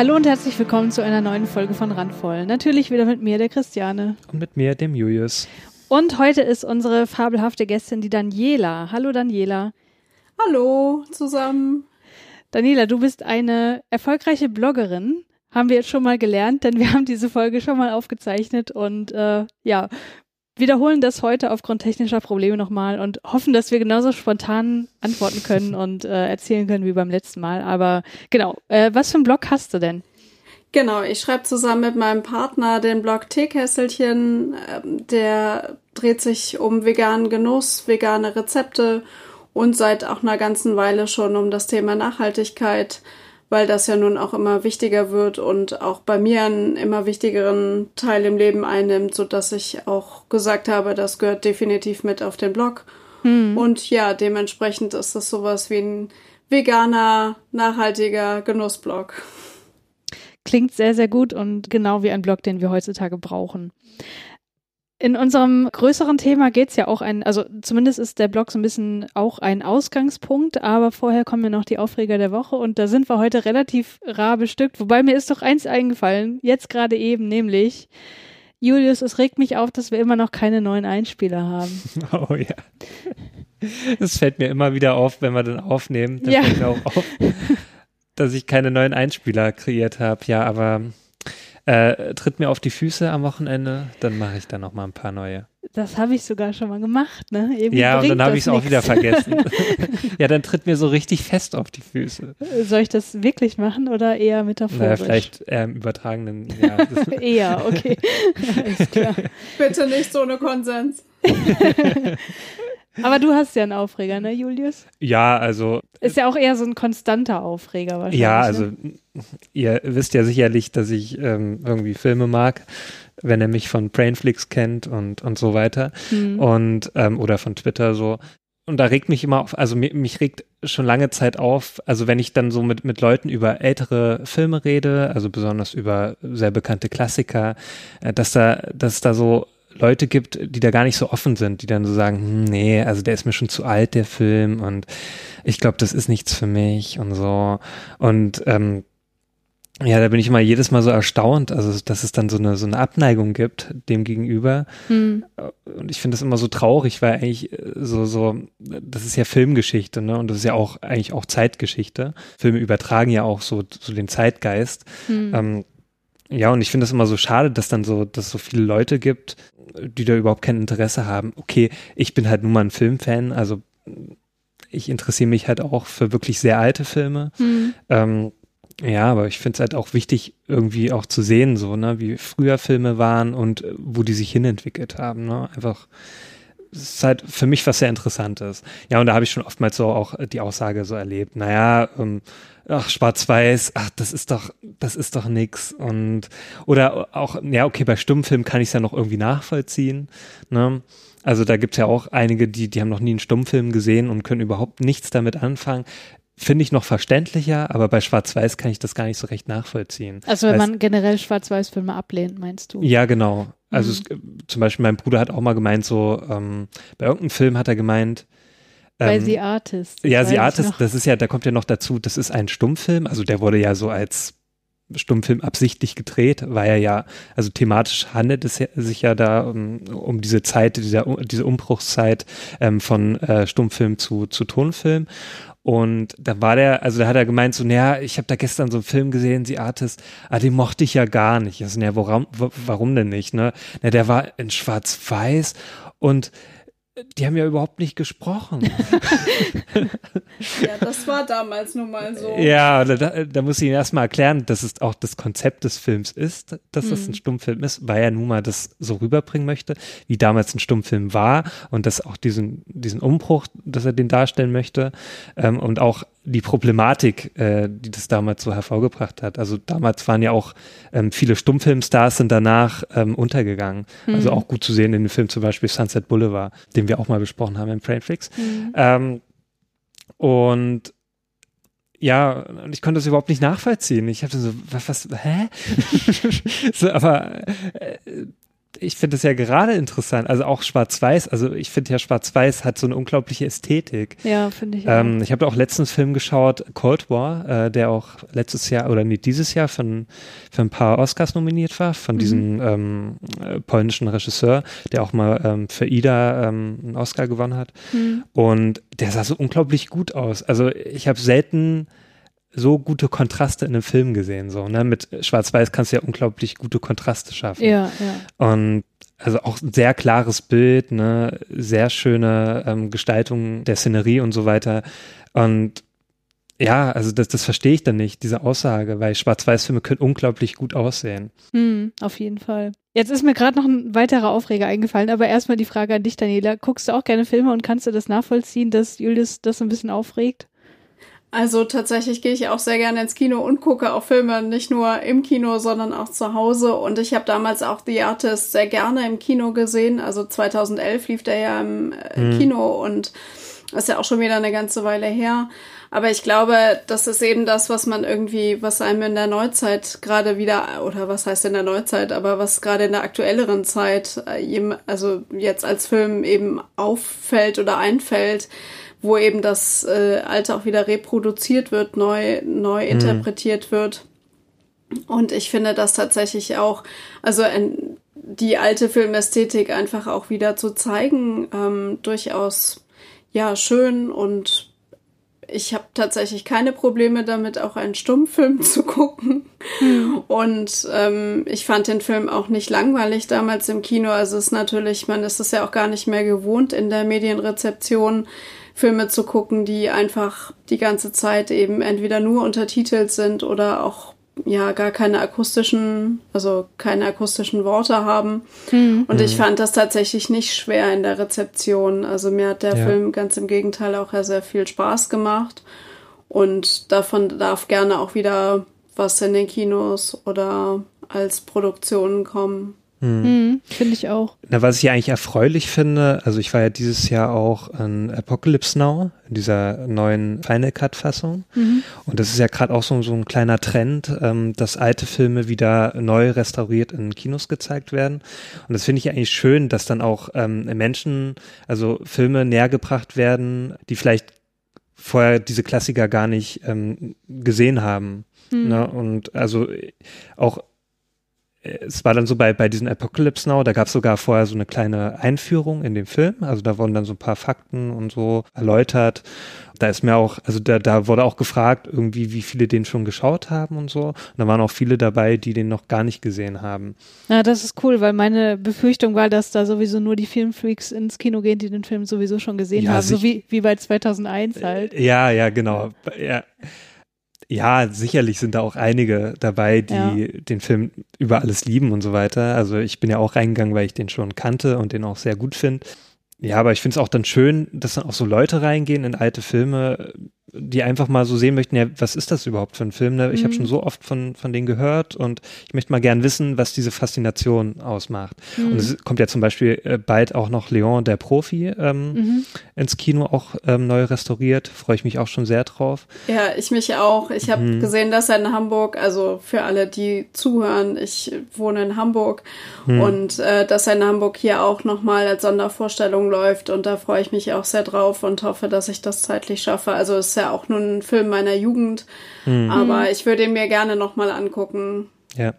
Hallo und herzlich willkommen zu einer neuen Folge von Randvoll. Natürlich wieder mit mir, der Christiane. Und mit mir, dem Julius. Und heute ist unsere fabelhafte Gästin die Daniela. Hallo Daniela. Hallo zusammen. Daniela, du bist eine erfolgreiche Bloggerin. Haben wir jetzt schon mal gelernt, denn wir haben diese Folge schon mal aufgezeichnet und äh, ja, wiederholen das heute aufgrund technischer Probleme nochmal und hoffen, dass wir genauso spontan antworten können und äh, erzählen können wie beim letzten Mal. Aber genau, äh, was für einen Blog hast du denn? Genau, ich schreibe zusammen mit meinem Partner den Blog Teekesselchen. Ähm, der dreht sich um veganen Genuss, vegane Rezepte und seit auch einer ganzen Weile schon um das Thema Nachhaltigkeit weil das ja nun auch immer wichtiger wird und auch bei mir einen immer wichtigeren Teil im Leben einnimmt, so dass ich auch gesagt habe, das gehört definitiv mit auf den Blog. Hm. Und ja, dementsprechend ist das sowas wie ein veganer, nachhaltiger Genussblog. Klingt sehr, sehr gut und genau wie ein Blog, den wir heutzutage brauchen. In unserem größeren Thema geht's ja auch ein, also zumindest ist der Blog so ein bisschen auch ein Ausgangspunkt, aber vorher kommen ja noch die Aufreger der Woche und da sind wir heute relativ rar bestückt. Wobei mir ist doch eins eingefallen, jetzt gerade eben, nämlich Julius, es regt mich auf, dass wir immer noch keine neuen Einspieler haben. Oh ja. Das fällt mir immer wieder auf, wenn wir dann aufnehmen. Das ja. fällt mir auch auf, dass ich keine neuen Einspieler kreiert habe. Ja, aber äh, tritt mir auf die Füße am Wochenende, dann mache ich da noch mal ein paar neue. Das habe ich sogar schon mal gemacht, ne? Irgendwie ja, und dann habe ich es auch wieder vergessen. ja, dann tritt mir so richtig fest auf die Füße. Soll ich das wirklich machen oder eher metaphorisch? Naja, vielleicht eher im übertragenen, ja. eher, okay. Alles klar. Bitte nicht so eine Konsens. Aber du hast ja einen Aufreger, ne, Julius? Ja, also. Ist ja auch eher so ein konstanter Aufreger wahrscheinlich. Ja, also ne? ihr wisst ja sicherlich, dass ich ähm, irgendwie Filme mag, wenn er mich von Brainflix kennt und, und so weiter. Mhm. Und, ähm, oder von Twitter so. Und da regt mich immer auf, also mich, mich regt schon lange Zeit auf, also wenn ich dann so mit, mit Leuten über ältere Filme rede, also besonders über sehr bekannte Klassiker, äh, dass da, dass da so Leute gibt, die da gar nicht so offen sind, die dann so sagen, hm, nee, also der ist mir schon zu alt, der Film, und ich glaube, das ist nichts für mich und so. Und ähm, ja, da bin ich immer jedes Mal so erstaunt, also dass es dann so eine so eine Abneigung gibt dem gegenüber. Hm. Und ich finde das immer so traurig, weil eigentlich äh, so so das ist ja Filmgeschichte, ne? Und das ist ja auch eigentlich auch Zeitgeschichte. Filme übertragen ja auch so so den Zeitgeist. Hm. Ähm, ja, und ich finde es immer so schade, dass dann so, dass so viele Leute gibt, die da überhaupt kein Interesse haben. Okay, ich bin halt nun mal ein Filmfan, also ich interessiere mich halt auch für wirklich sehr alte Filme. Mhm. Ähm, ja, aber ich finde es halt auch wichtig, irgendwie auch zu sehen, so, ne, wie früher Filme waren und äh, wo die sich hinentwickelt haben, ne? Einfach, es ist halt für mich was sehr Interessantes. Ja, und da habe ich schon oftmals so auch die Aussage so erlebt, naja, ähm, ach, schwarz-weiß, ach, das ist doch, das ist doch nix. Und, oder auch, ja, okay, bei Stummfilm kann ich es ja noch irgendwie nachvollziehen, ne? Also da gibt's ja auch einige, die, die haben noch nie einen Stummfilm gesehen und können überhaupt nichts damit anfangen. Finde ich noch verständlicher, aber bei Schwarz-Weiß kann ich das gar nicht so recht nachvollziehen. Also wenn man generell Schwarz-Weiß-Filme ablehnt, meinst du? Ja, genau. Also mhm. es, zum Beispiel mein Bruder hat auch mal gemeint, so ähm, bei irgendeinem Film hat er gemeint, bei ähm, The Artist. Ja, The Artist, das ist ja, da kommt ja noch dazu, das ist ein Stummfilm, also der wurde ja so als Stummfilm absichtlich gedreht, weil er ja, also thematisch handelt es sich ja da um, um diese Zeit, dieser, diese Umbruchszeit ähm, von äh, Stummfilm zu, zu Tonfilm. Und da war der, also da hat er gemeint, so, naja, ich habe da gestern so einen Film gesehen, The Artist, ah, den mochte ich ja gar nicht. Also, naja, warum, warum denn nicht, ne? Na, der war in Schwarz-Weiß und die haben ja überhaupt nicht gesprochen. ja, das war damals nun mal so. Ja, da, da muss ich Ihnen erstmal erklären, dass es auch das Konzept des Films ist, dass mhm. das ein Stummfilm ist, weil er nun mal das so rüberbringen möchte, wie damals ein Stummfilm war und dass auch diesen, diesen Umbruch, dass er den darstellen möchte ähm, und auch die Problematik, äh, die das damals so hervorgebracht hat. Also damals waren ja auch ähm, viele Stummfilmstars sind danach ähm, untergegangen. Also mhm. Also auch gut zu sehen in dem Film zum Beispiel Sunset Boulevard, den wir auch mal besprochen haben im Frameflix. Mhm. Ähm, und ja, und ich konnte das überhaupt nicht nachvollziehen. Ich habe so, was, was hä? so, aber äh, ich finde es ja gerade interessant, also auch Schwarz-Weiß, also ich finde ja Schwarz-Weiß hat so eine unglaubliche Ästhetik. Ja, finde ich. Ähm, auch. ich habe auch letztens Film geschaut, Cold War, äh, der auch letztes Jahr oder nicht dieses Jahr für, für ein paar Oscars nominiert war, von mhm. diesem ähm, äh, polnischen Regisseur, der auch mal ähm, für Ida ähm, einen Oscar gewonnen hat. Mhm. Und der sah so unglaublich gut aus. Also ich habe selten so gute Kontraste in einem Film gesehen. So, ne? Mit Schwarz-Weiß kannst du ja unglaublich gute Kontraste schaffen. Ja, ja. Und also auch ein sehr klares Bild, ne, sehr schöne ähm, Gestaltung der Szenerie und so weiter. Und ja, also das, das verstehe ich dann nicht, diese Aussage, weil Schwarz-Weiß-Filme können unglaublich gut aussehen. Hm, auf jeden Fall. Jetzt ist mir gerade noch ein weiterer Aufreger eingefallen, aber erstmal die Frage an dich, Daniela. Guckst du auch gerne Filme und kannst du das nachvollziehen, dass Julius das ein bisschen aufregt? Also tatsächlich gehe ich auch sehr gerne ins Kino und gucke auch Filme nicht nur im Kino, sondern auch zu Hause. Und ich habe damals auch The Artist sehr gerne im Kino gesehen. Also 2011 lief der ja im äh, mhm. Kino und ist ja auch schon wieder eine ganze Weile her. Aber ich glaube, das ist eben das, was man irgendwie, was einem in der Neuzeit gerade wieder, oder was heißt in der Neuzeit, aber was gerade in der aktuelleren Zeit, äh, also jetzt als Film eben auffällt oder einfällt, wo eben das äh, Alte auch wieder reproduziert wird, neu, neu mhm. interpretiert wird. Und ich finde das tatsächlich auch, also ein, die alte Filmästhetik einfach auch wieder zu zeigen, ähm, durchaus ja schön und ich habe tatsächlich keine Probleme damit, auch einen Stummfilm zu gucken. Mhm. Und ähm, ich fand den Film auch nicht langweilig damals im Kino. Also es ist natürlich, man ist es ja auch gar nicht mehr gewohnt in der Medienrezeption Filme zu gucken, die einfach die ganze Zeit eben entweder nur untertitelt sind oder auch ja gar keine akustischen, also keine akustischen Worte haben. Mhm. Und ich hm. fand das tatsächlich nicht schwer in der Rezeption. Also mir hat der ja. Film ganz im Gegenteil auch sehr viel Spaß gemacht. Und davon darf gerne auch wieder was in den Kinos oder als Produktionen kommen. Hm. Mhm, finde ich auch. Na, was ich eigentlich erfreulich finde, also ich war ja dieses Jahr auch in Apocalypse Now, in dieser neuen Final Cut Fassung. Mhm. Und das ist ja gerade auch so, so ein kleiner Trend, ähm, dass alte Filme wieder neu restauriert in Kinos gezeigt werden. Und das finde ich eigentlich schön, dass dann auch ähm, Menschen, also Filme näher gebracht werden, die vielleicht vorher diese Klassiker gar nicht ähm, gesehen haben. Mhm. Ne? Und also auch es war dann so bei, bei diesen Apocalypse Now, da gab es sogar vorher so eine kleine Einführung in den Film. Also da wurden dann so ein paar Fakten und so erläutert. Da ist mir auch, also da, da wurde auch gefragt, irgendwie, wie viele den schon geschaut haben und so. Und da waren auch viele dabei, die den noch gar nicht gesehen haben. Ja, das ist cool, weil meine Befürchtung war, dass da sowieso nur die Filmfreaks ins Kino gehen, die den Film sowieso schon gesehen ja, haben. So wie, wie bei 2001 halt. Ja, ja, genau. Ja. Ja, sicherlich sind da auch einige dabei, die ja. den Film über alles lieben und so weiter. Also ich bin ja auch reingegangen, weil ich den schon kannte und den auch sehr gut finde. Ja, aber ich finde es auch dann schön, dass dann auch so Leute reingehen in alte Filme, die einfach mal so sehen möchten, ja, was ist das überhaupt für ein Film? Ne? Ich mhm. habe schon so oft von, von denen gehört und ich möchte mal gern wissen, was diese Faszination ausmacht. Mhm. Und es kommt ja zum Beispiel äh, bald auch noch Leon, der Profi, ähm, mhm. ins Kino auch ähm, neu restauriert. Freue ich mich auch schon sehr drauf. Ja, ich mich auch. Ich habe mhm. gesehen, dass er in Hamburg, also für alle, die zuhören, ich wohne in Hamburg mhm. und äh, dass er in Hamburg hier auch nochmal als Sondervorstellung läuft und da freue ich mich auch sehr drauf und hoffe, dass ich das zeitlich schaffe. Also es ist ja auch nur ein Film meiner Jugend, mhm. aber ich würde ihn mir gerne nochmal angucken. Ja.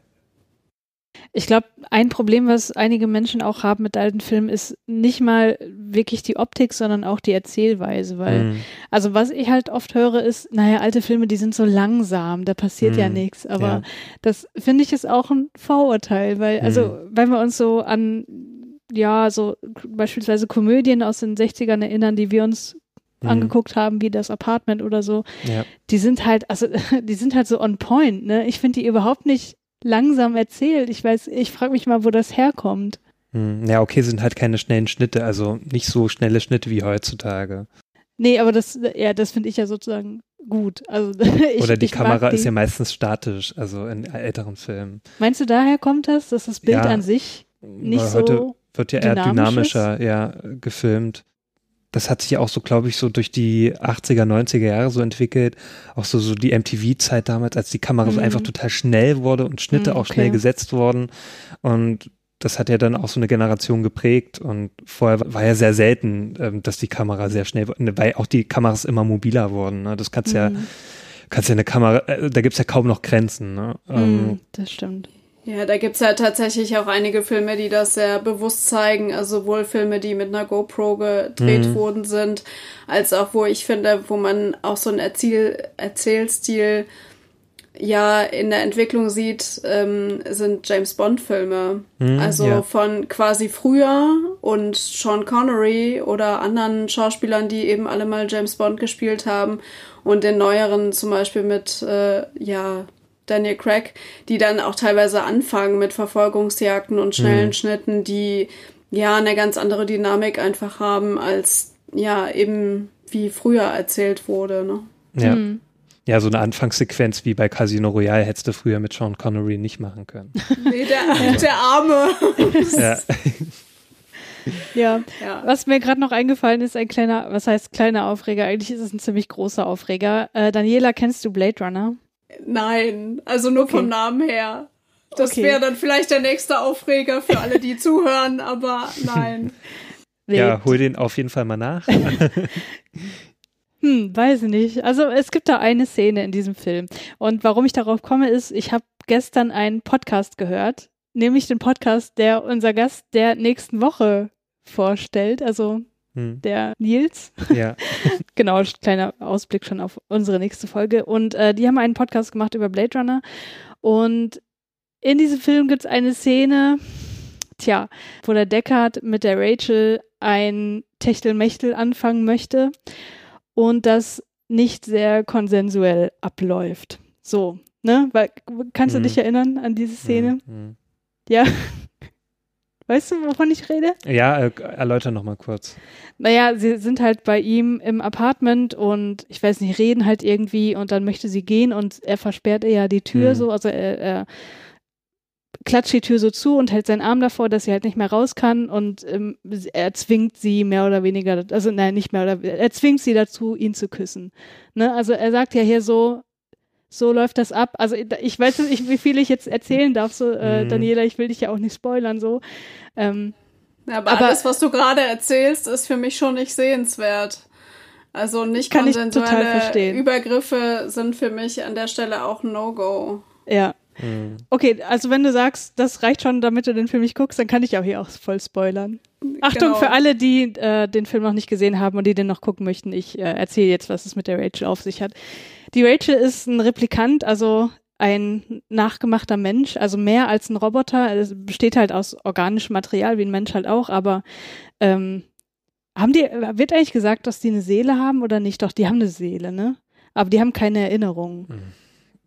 Ich glaube, ein Problem, was einige Menschen auch haben mit alten Filmen, ist nicht mal wirklich die Optik, sondern auch die Erzählweise. Weil, mhm. also was ich halt oft höre, ist, naja, alte Filme, die sind so langsam, da passiert mhm. ja nichts. Aber ja. das finde ich ist auch ein Vorurteil, weil, also, mhm. wenn wir uns so an, ja, so beispielsweise Komödien aus den 60ern erinnern, die wir uns mhm. angeguckt haben, wie das Apartment oder so, ja. die sind halt, also die sind halt so on point, ne? Ich finde die überhaupt nicht langsam erzählt. Ich weiß, ich frage mich mal, wo das herkommt. Hm, ja, okay, sind halt keine schnellen Schnitte, also nicht so schnelle Schnitte wie heutzutage. Nee, aber das, ja, das finde ich ja sozusagen gut. Also, ich, Oder die Kamera ist ja meistens statisch, also in älteren Filmen. Meinst du, daher kommt das, dass das Bild ja, an sich nicht so wird ja eher dynamischer ja, gefilmt das hat sich auch so, glaube ich, so durch die 80er, 90er Jahre so entwickelt. Auch so, so die MTV-Zeit damals, als die Kamera mhm. so einfach total schnell wurde und Schnitte mhm, okay. auch schnell gesetzt wurden. Und das hat ja dann auch so eine Generation geprägt und vorher war ja sehr selten, ähm, dass die Kamera sehr schnell, weil auch die Kameras immer mobiler wurden. Ne? Das kannst mhm. ja, kannst ja eine Kamera, äh, da gibt's ja kaum noch Grenzen. Ne? Mhm, ähm, das stimmt. Ja, da gibt's ja tatsächlich auch einige Filme, die das sehr bewusst zeigen. Also sowohl Filme, die mit einer GoPro gedreht mhm. worden sind, als auch, wo ich finde, wo man auch so einen Erzähl Erzählstil ja in der Entwicklung sieht, ähm, sind James Bond-Filme. Mhm, also ja. von quasi früher und Sean Connery oder anderen Schauspielern, die eben alle mal James Bond gespielt haben und den neueren zum Beispiel mit, äh, ja, Daniel Craig, die dann auch teilweise anfangen mit Verfolgungsjagden und schnellen mhm. Schnitten, die ja eine ganz andere Dynamik einfach haben, als ja eben wie früher erzählt wurde. Ne? Ja. Mhm. Ja, so eine Anfangssequenz wie bei Casino Royale hättest du früher mit Sean Connery nicht machen können. Nee, der, der Arme. ja. Ja. ja. was mir gerade noch eingefallen ist, ein kleiner, was heißt kleiner Aufreger? Eigentlich ist es ein ziemlich großer Aufreger. Äh, Daniela, kennst du Blade Runner? Nein, also nur okay. vom Namen her. Das okay. wäre dann vielleicht der nächste Aufreger für alle, die zuhören, aber nein. Ja, hol den auf jeden Fall mal nach. hm, weiß ich nicht. Also es gibt da eine Szene in diesem Film. Und warum ich darauf komme, ist, ich habe gestern einen Podcast gehört, nämlich den Podcast, der unser Gast der nächsten Woche vorstellt. Also hm. der Nils. Ja. genau, kleiner Ausblick schon auf unsere nächste Folge. Und äh, die haben einen Podcast gemacht über Blade Runner. Und in diesem Film gibt es eine Szene, tja, wo der Deckard mit der Rachel ein Techtelmechtel anfangen möchte und das nicht sehr konsensuell abläuft. So, ne? Weil, kannst du hm. dich erinnern an diese Szene? Mhm. Ja. Weißt du, wovon ich rede? Ja, äh, erläuter nochmal kurz. Naja, sie sind halt bei ihm im Apartment und ich weiß nicht, reden halt irgendwie und dann möchte sie gehen und er versperrt ihr ja die Tür mhm. so, also er, er klatscht die Tür so zu und hält seinen Arm davor, dass sie halt nicht mehr raus kann und ähm, er zwingt sie mehr oder weniger, also nein, nicht mehr oder er zwingt sie dazu, ihn zu küssen. Ne? Also er sagt ja hier so, so läuft das ab. Also ich weiß nicht, wie viel ich jetzt erzählen darf, so äh, mhm. Daniela, ich will dich ja auch nicht spoilern, so. Ähm, ja, aber, aber alles, was du gerade erzählst, ist für mich schon nicht sehenswert. Also nicht kann konsensuelle Übergriffe sind für mich an der Stelle auch ein No-Go. Ja. Mhm. Okay, also wenn du sagst, das reicht schon, damit du den Film nicht guckst, dann kann ich auch hier auch voll spoilern. Achtung genau. für alle, die äh, den Film noch nicht gesehen haben und die den noch gucken möchten. Ich äh, erzähle jetzt, was es mit der Rachel auf sich hat. Die Rachel ist ein Replikant, also ein nachgemachter Mensch, also mehr als ein Roboter. Es besteht halt aus organischem Material, wie ein Mensch halt auch, aber ähm, haben die, wird eigentlich gesagt, dass die eine Seele haben oder nicht? Doch, die haben eine Seele, ne? Aber die haben keine Erinnerungen. Hm.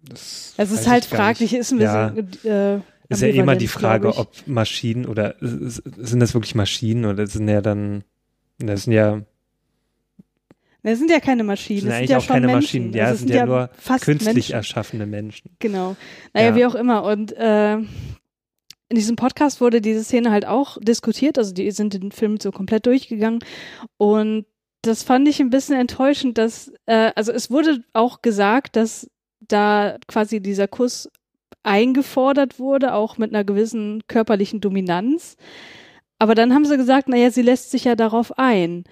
Das es ist halt fraglich, ist ein bisschen. Ja. Äh, ist ja immer die Frage, ob Maschinen oder sind das wirklich Maschinen oder sind ja dann, das sind ja das sind ja keine Maschinen. Das sind, ja auch keine Menschen. Maschinen. Ja, das sind, sind ja, nur künstlich Menschen. erschaffene Menschen. Genau. Naja, ja. wie auch immer. Und äh, in diesem Podcast wurde diese Szene halt auch diskutiert. Also die sind den Film so komplett durchgegangen. Und das fand ich ein bisschen enttäuschend, dass, äh, also es wurde auch gesagt, dass da quasi dieser Kuss eingefordert wurde, auch mit einer gewissen körperlichen Dominanz. Aber dann haben sie gesagt, naja, sie lässt sich ja darauf ein.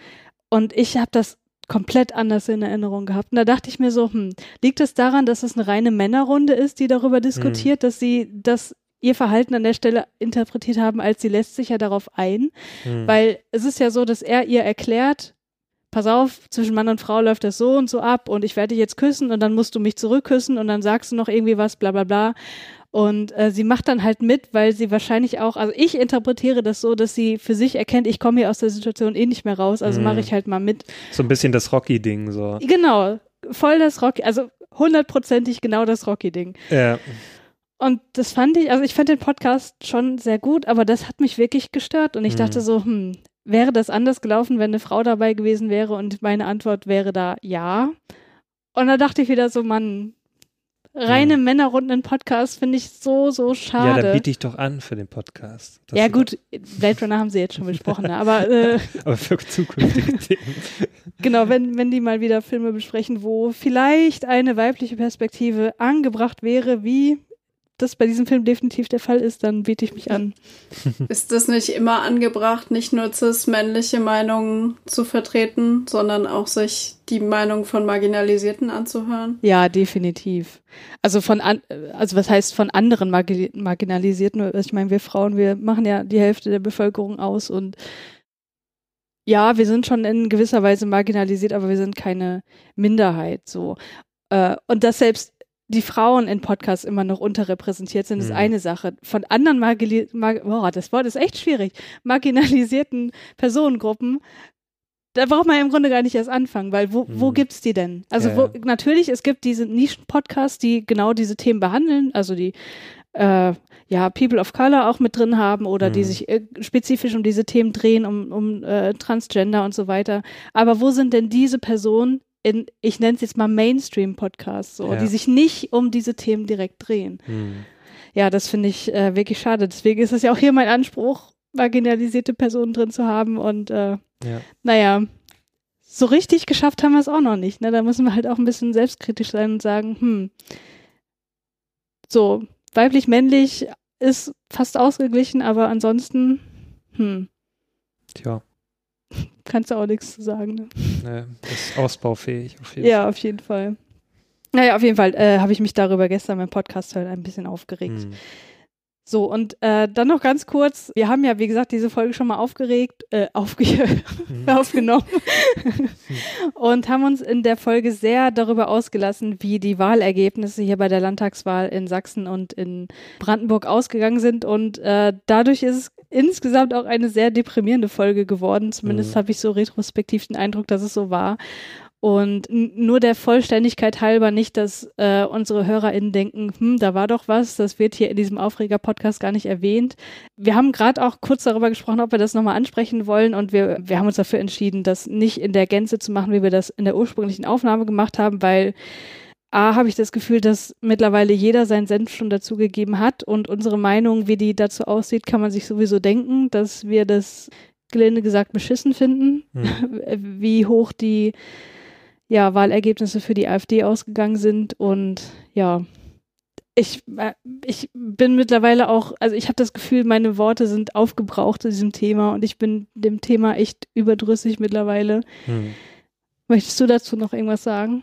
Und ich habe das komplett anders in Erinnerung gehabt. Und da dachte ich mir so, hm, liegt es daran, dass es eine reine Männerrunde ist, die darüber diskutiert, mhm. dass sie das ihr Verhalten an der Stelle interpretiert haben, als sie lässt sich ja darauf ein, mhm. weil es ist ja so, dass er ihr erklärt, pass auf, zwischen Mann und Frau läuft das so und so ab und ich werde dich jetzt küssen und dann musst du mich zurückküssen und dann sagst du noch irgendwie was, bla bla bla. Und äh, sie macht dann halt mit, weil sie wahrscheinlich auch, also ich interpretiere das so, dass sie für sich erkennt, ich komme hier aus der Situation eh nicht mehr raus, also mhm. mache ich halt mal mit. So ein bisschen das Rocky-Ding so. Genau, voll das Rocky, also hundertprozentig genau das Rocky-Ding. Ja. Und das fand ich, also ich fand den Podcast schon sehr gut, aber das hat mich wirklich gestört und ich mhm. dachte so, hm, wäre das anders gelaufen, wenn eine Frau dabei gewesen wäre? Und meine Antwort wäre da ja. Und da dachte ich wieder so, Mann, reine ja. Männerrunden Podcast finde ich so, so schade. Ja, da biete ich doch an für den Podcast. Ja, gut, Blade Runner haben sie jetzt schon besprochen, ne? aber. Äh, aber für zukünftige Themen. Genau, wenn, wenn die mal wieder Filme besprechen, wo vielleicht eine weibliche Perspektive angebracht wäre, wie das bei diesem Film definitiv der Fall ist, dann biete ich mich an. Ist das nicht immer angebracht, nicht nur cis-männliche Meinungen zu vertreten, sondern auch sich die Meinung von Marginalisierten anzuhören? Ja, definitiv. Also von an, also was heißt von anderen Margi Marginalisierten? Ich meine, wir Frauen, wir machen ja die Hälfte der Bevölkerung aus und ja, wir sind schon in gewisser Weise marginalisiert, aber wir sind keine Minderheit so. Äh, und dass selbst die Frauen in Podcasts immer noch unterrepräsentiert sind, ist mhm. eine Sache. Von anderen Margili Mar boah, das Wort ist echt schwierig, marginalisierten Personengruppen, da braucht man ja im Grunde gar nicht erst anfangen, weil wo, mhm. wo gibt's die denn? Also ja, wo, natürlich, es gibt diese Nischen-Podcasts, die genau diese Themen behandeln, also die äh, ja, People of Color auch mit drin haben oder mhm. die sich äh, spezifisch um diese Themen drehen, um, um äh, Transgender und so weiter. Aber wo sind denn diese Personen in, ich nenne es jetzt mal Mainstream-Podcasts, so, ja. die sich nicht um diese Themen direkt drehen? Mhm. Ja, das finde ich äh, wirklich schade. Deswegen ist es ja auch hier mein Anspruch, marginalisierte Personen drin zu haben und äh, ja. naja, so richtig geschafft haben wir es auch noch nicht. Ne? Da müssen wir halt auch ein bisschen selbstkritisch sein und sagen, hm, so, weiblich, männlich, ist fast ausgeglichen, aber ansonsten, hm. Tja. Kannst du auch nichts zu sagen. Ne? Nee, ist ausbaufähig auf jeden ja, Fall. auf jeden Fall. Naja, auf jeden Fall äh, habe ich mich darüber gestern beim Podcast halt ein bisschen aufgeregt. Hm. So, und äh, dann noch ganz kurz, wir haben ja, wie gesagt, diese Folge schon mal aufgeregt, äh, aufge mhm. aufgenommen und haben uns in der Folge sehr darüber ausgelassen, wie die Wahlergebnisse hier bei der Landtagswahl in Sachsen und in Brandenburg ausgegangen sind. Und äh, dadurch ist es insgesamt auch eine sehr deprimierende Folge geworden. Zumindest mhm. habe ich so retrospektiv den Eindruck, dass es so war. Und nur der Vollständigkeit halber nicht, dass äh, unsere HörerInnen denken, hm, da war doch was, das wird hier in diesem Aufreger-Podcast gar nicht erwähnt. Wir haben gerade auch kurz darüber gesprochen, ob wir das nochmal ansprechen wollen und wir, wir haben uns dafür entschieden, das nicht in der Gänze zu machen, wie wir das in der ursprünglichen Aufnahme gemacht haben, weil A, habe ich das Gefühl, dass mittlerweile jeder seinen Senf schon dazugegeben hat und unsere Meinung, wie die dazu aussieht, kann man sich sowieso denken, dass wir das gelinde gesagt beschissen finden, hm. wie hoch die ja, Wahlergebnisse für die AfD ausgegangen sind. Und ja, ich, äh, ich bin mittlerweile auch, also ich habe das Gefühl, meine Worte sind aufgebraucht zu diesem Thema und ich bin dem Thema echt überdrüssig mittlerweile. Hm. Möchtest du dazu noch irgendwas sagen?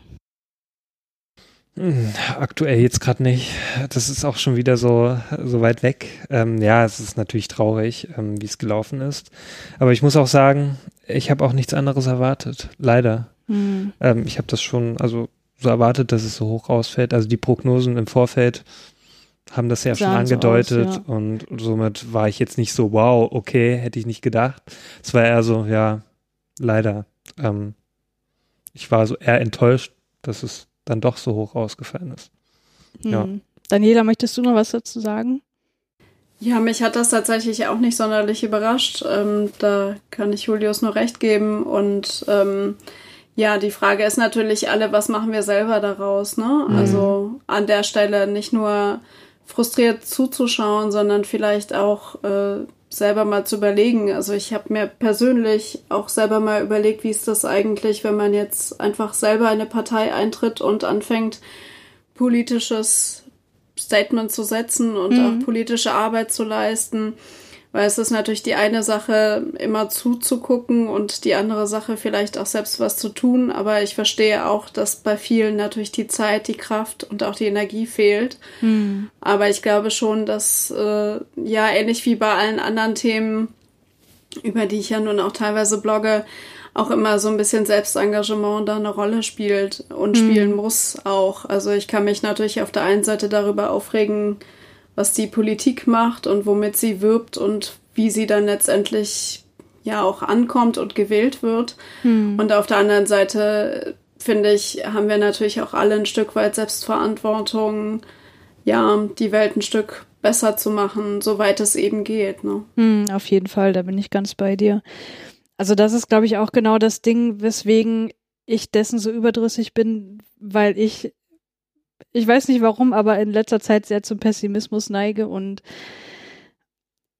Hm, aktuell jetzt gerade nicht. Das ist auch schon wieder so, so weit weg. Ähm, ja, es ist natürlich traurig, ähm, wie es gelaufen ist. Aber ich muss auch sagen, ich habe auch nichts anderes erwartet. Leider. Mhm. Ähm, ich habe das schon, also so erwartet, dass es so hoch ausfällt. Also die Prognosen im Vorfeld haben das ja schon angedeutet so aus, ja. und somit war ich jetzt nicht so, wow, okay, hätte ich nicht gedacht. Es war eher so, ja, leider. Ähm, ich war so eher enttäuscht, dass es dann doch so hoch ausgefallen ist. Mhm. Ja. Daniela, möchtest du noch was dazu sagen? Ja, mich hat das tatsächlich auch nicht sonderlich überrascht. Ähm, da kann ich Julius nur recht geben und ähm, ja, die Frage ist natürlich alle, was machen wir selber daraus, ne? Mhm. Also an der Stelle nicht nur frustriert zuzuschauen, sondern vielleicht auch äh, selber mal zu überlegen. Also ich habe mir persönlich auch selber mal überlegt, wie ist das eigentlich, wenn man jetzt einfach selber eine Partei eintritt und anfängt, politisches Statement zu setzen und mhm. auch politische Arbeit zu leisten. Weil es ist natürlich die eine Sache, immer zuzugucken und die andere Sache vielleicht auch selbst was zu tun. Aber ich verstehe auch, dass bei vielen natürlich die Zeit, die Kraft und auch die Energie fehlt. Hm. Aber ich glaube schon, dass äh, ja ähnlich wie bei allen anderen Themen, über die ich ja nun auch teilweise blogge, auch immer so ein bisschen Selbstengagement da eine Rolle spielt und hm. spielen muss auch. Also ich kann mich natürlich auf der einen Seite darüber aufregen, was die Politik macht und womit sie wirbt und wie sie dann letztendlich ja auch ankommt und gewählt wird. Hm. Und auf der anderen Seite finde ich, haben wir natürlich auch alle ein Stück weit Selbstverantwortung, ja, die Welt ein Stück besser zu machen, soweit es eben geht. Ne? Hm, auf jeden Fall, da bin ich ganz bei dir. Also das ist, glaube ich, auch genau das Ding, weswegen ich dessen so überdrüssig bin, weil ich ich weiß nicht warum, aber in letzter Zeit sehr zum Pessimismus neige und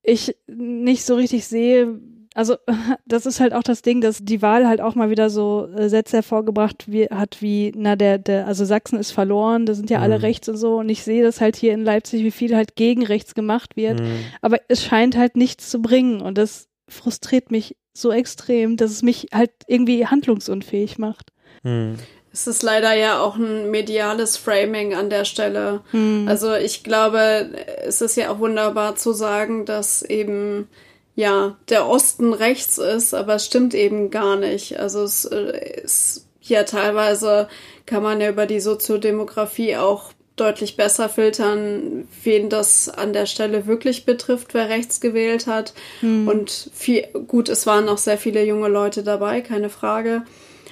ich nicht so richtig sehe, also das ist halt auch das Ding, dass die Wahl halt auch mal wieder so äh, Sätze hervorgebracht wie, hat wie, na der, der, also Sachsen ist verloren, da sind ja alle mhm. rechts und so und ich sehe das halt hier in Leipzig, wie viel halt gegen rechts gemacht wird, mhm. aber es scheint halt nichts zu bringen und das frustriert mich so extrem, dass es mich halt irgendwie handlungsunfähig macht. Mhm. Es ist leider ja auch ein mediales Framing an der Stelle. Mhm. Also ich glaube, es ist ja auch wunderbar zu sagen, dass eben ja, der Osten rechts ist, aber es stimmt eben gar nicht. Also es äh, ist ja teilweise kann man ja über die Soziodemografie auch deutlich besser filtern, wen das an der Stelle wirklich betrifft, wer rechts gewählt hat. Hm. Und viel, gut, es waren auch sehr viele junge Leute dabei, keine Frage.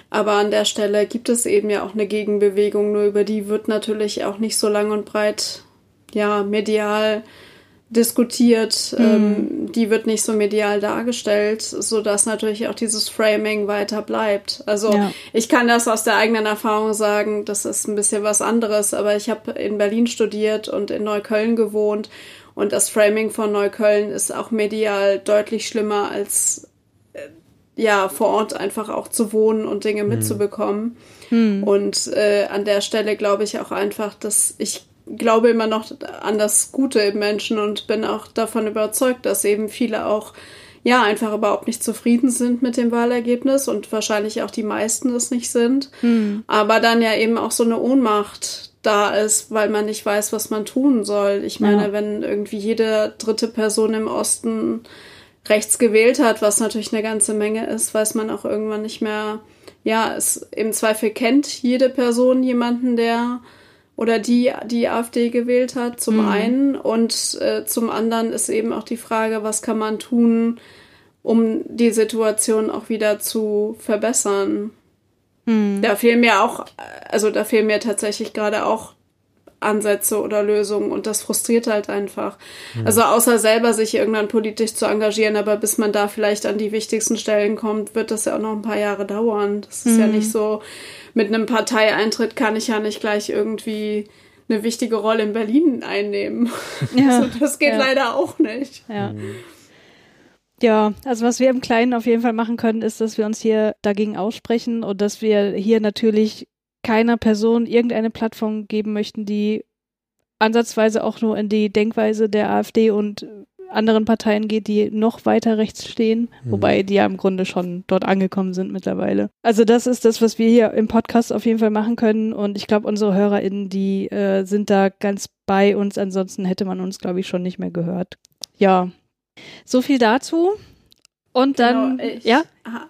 Aber an der Stelle gibt es eben ja auch eine Gegenbewegung, nur über die wird natürlich auch nicht so lang und breit, ja, medial diskutiert, mhm. ähm, die wird nicht so medial dargestellt, so dass natürlich auch dieses Framing weiter bleibt. Also ja. ich kann das aus der eigenen Erfahrung sagen, das ist ein bisschen was anderes, aber ich habe in Berlin studiert und in Neukölln gewohnt und das Framing von Neukölln ist auch medial deutlich schlimmer als ja vor Ort einfach auch zu wohnen und Dinge mhm. mitzubekommen. Mhm. Und äh, an der Stelle glaube ich auch einfach, dass ich glaube immer noch an das Gute im Menschen und bin auch davon überzeugt, dass eben viele auch ja einfach überhaupt nicht zufrieden sind mit dem Wahlergebnis und wahrscheinlich auch die meisten es nicht sind. Mhm. Aber dann ja eben auch so eine Ohnmacht da ist, weil man nicht weiß, was man tun soll. Ich meine, ja. wenn irgendwie jede dritte Person im Osten rechts gewählt hat, was natürlich eine ganze Menge ist, weiß man auch irgendwann nicht mehr, ja, es im Zweifel kennt jede Person jemanden, der oder die die AfD gewählt hat, zum mhm. einen. Und äh, zum anderen ist eben auch die Frage, was kann man tun, um die Situation auch wieder zu verbessern. Mhm. Da fehlen mir auch, also da fehlen mir tatsächlich gerade auch Ansätze oder Lösungen und das frustriert halt einfach. Mhm. Also außer selber sich irgendwann politisch zu engagieren, aber bis man da vielleicht an die wichtigsten Stellen kommt, wird das ja auch noch ein paar Jahre dauern. Das ist mhm. ja nicht so, mit einem Parteieintritt kann ich ja nicht gleich irgendwie eine wichtige Rolle in Berlin einnehmen. Ja, also das geht ja. leider auch nicht. Ja. Ja, also was wir im Kleinen auf jeden Fall machen können, ist, dass wir uns hier dagegen aussprechen und dass wir hier natürlich keiner Person irgendeine Plattform geben möchten, die ansatzweise auch nur in die Denkweise der AfD und anderen Parteien geht, die noch weiter rechts stehen, mhm. wobei die ja im Grunde schon dort angekommen sind mittlerweile. Also das ist das, was wir hier im Podcast auf jeden Fall machen können und ich glaube, unsere HörerInnen, die äh, sind da ganz bei uns, ansonsten hätte man uns, glaube ich, schon nicht mehr gehört. Ja, so viel dazu. Und dann, genau, ich, ja?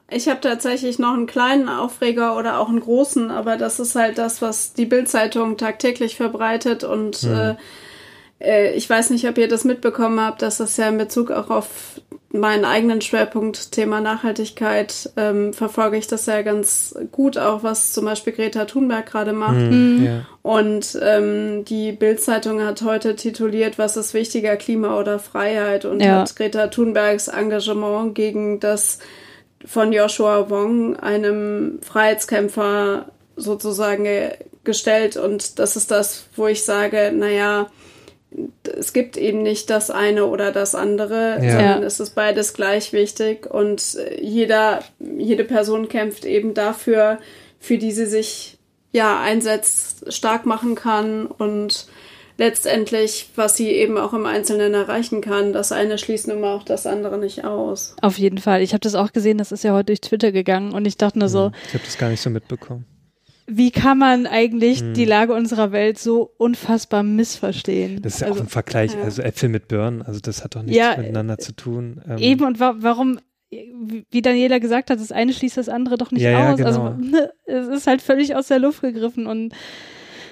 Ich habe tatsächlich noch einen kleinen Aufreger oder auch einen großen, aber das ist halt das, was die Bildzeitung tagtäglich verbreitet und mhm. äh, äh, ich weiß nicht, ob ihr das mitbekommen habt, dass das ja in Bezug auch auf meinen eigenen Schwerpunkt Thema Nachhaltigkeit ähm, verfolge ich das ja ganz gut, auch was zum Beispiel Greta Thunberg gerade macht. Mhm. Ja. Und ähm, die Bild-Zeitung hat heute tituliert, was ist wichtiger, Klima oder Freiheit? Und ja. hat Greta Thunbergs Engagement gegen das von Joshua Wong, einem Freiheitskämpfer, sozusagen gestellt. Und das ist das, wo ich sage, naja, es gibt eben nicht das eine oder das andere, ja. sondern es ist beides gleich wichtig und jeder, jede Person kämpft eben dafür, für die sie sich ja einsetzt, stark machen kann und letztendlich, was sie eben auch im Einzelnen erreichen kann. Das eine schließt nun mal auch das andere nicht aus. Auf jeden Fall. Ich habe das auch gesehen, das ist ja heute durch Twitter gegangen und ich dachte nur so. Ich habe das gar nicht so mitbekommen wie kann man eigentlich hm. die Lage unserer Welt so unfassbar missverstehen? Das ist ja also, auch ein Vergleich, ja. also Äpfel mit Birnen, also das hat doch nichts ja, miteinander zu tun. Ähm, eben und wa warum, wie Daniela gesagt hat, das eine schließt das andere doch nicht ja, aus. Also, genau. Also es ist halt völlig aus der Luft gegriffen und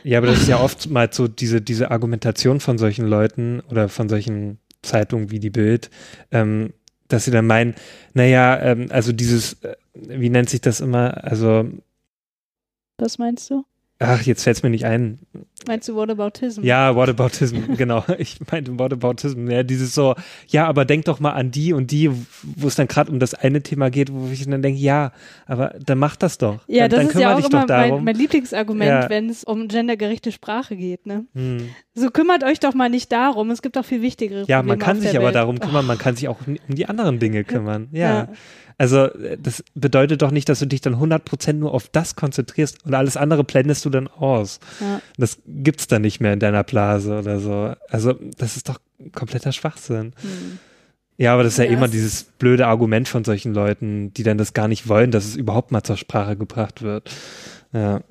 ja, aber das ist ja oftmals so diese, diese Argumentation von solchen Leuten oder von solchen Zeitungen wie die Bild, ähm, dass sie dann meinen, naja, ähm, also dieses, äh, wie nennt sich das immer, also was meinst du? Ach, jetzt fällt es mir nicht ein. Meinst du Whataboutism? Ja, Whataboutism, genau. Ich meinte Whataboutism. Ja, dieses so, ja, aber denk doch mal an die und die, wo es dann gerade um das eine Thema geht, wo ich dann denke, ja, aber dann mach das doch. Ja, dann, das dann ist ja auch immer mein, mein, Lieblingsargument, ja. wenn es um gendergerechte Sprache geht. Ne? Hm. So kümmert euch doch mal nicht darum. Es gibt auch viel wichtigere Ja, man kann sich aber Welt. darum kümmern, man kann sich auch um die anderen Dinge kümmern. ja. ja. Also äh, das bedeutet doch nicht, dass du dich dann 100% nur auf das konzentrierst und alles andere blendest du dann aus. Ja. Das gibt's dann nicht mehr in deiner Blase oder so. Also das ist doch kompletter Schwachsinn. Mhm. Ja, aber das ist ja, ja immer dieses blöde Argument von solchen Leuten, die dann das gar nicht wollen, dass es überhaupt mal zur Sprache gebracht wird. Ja.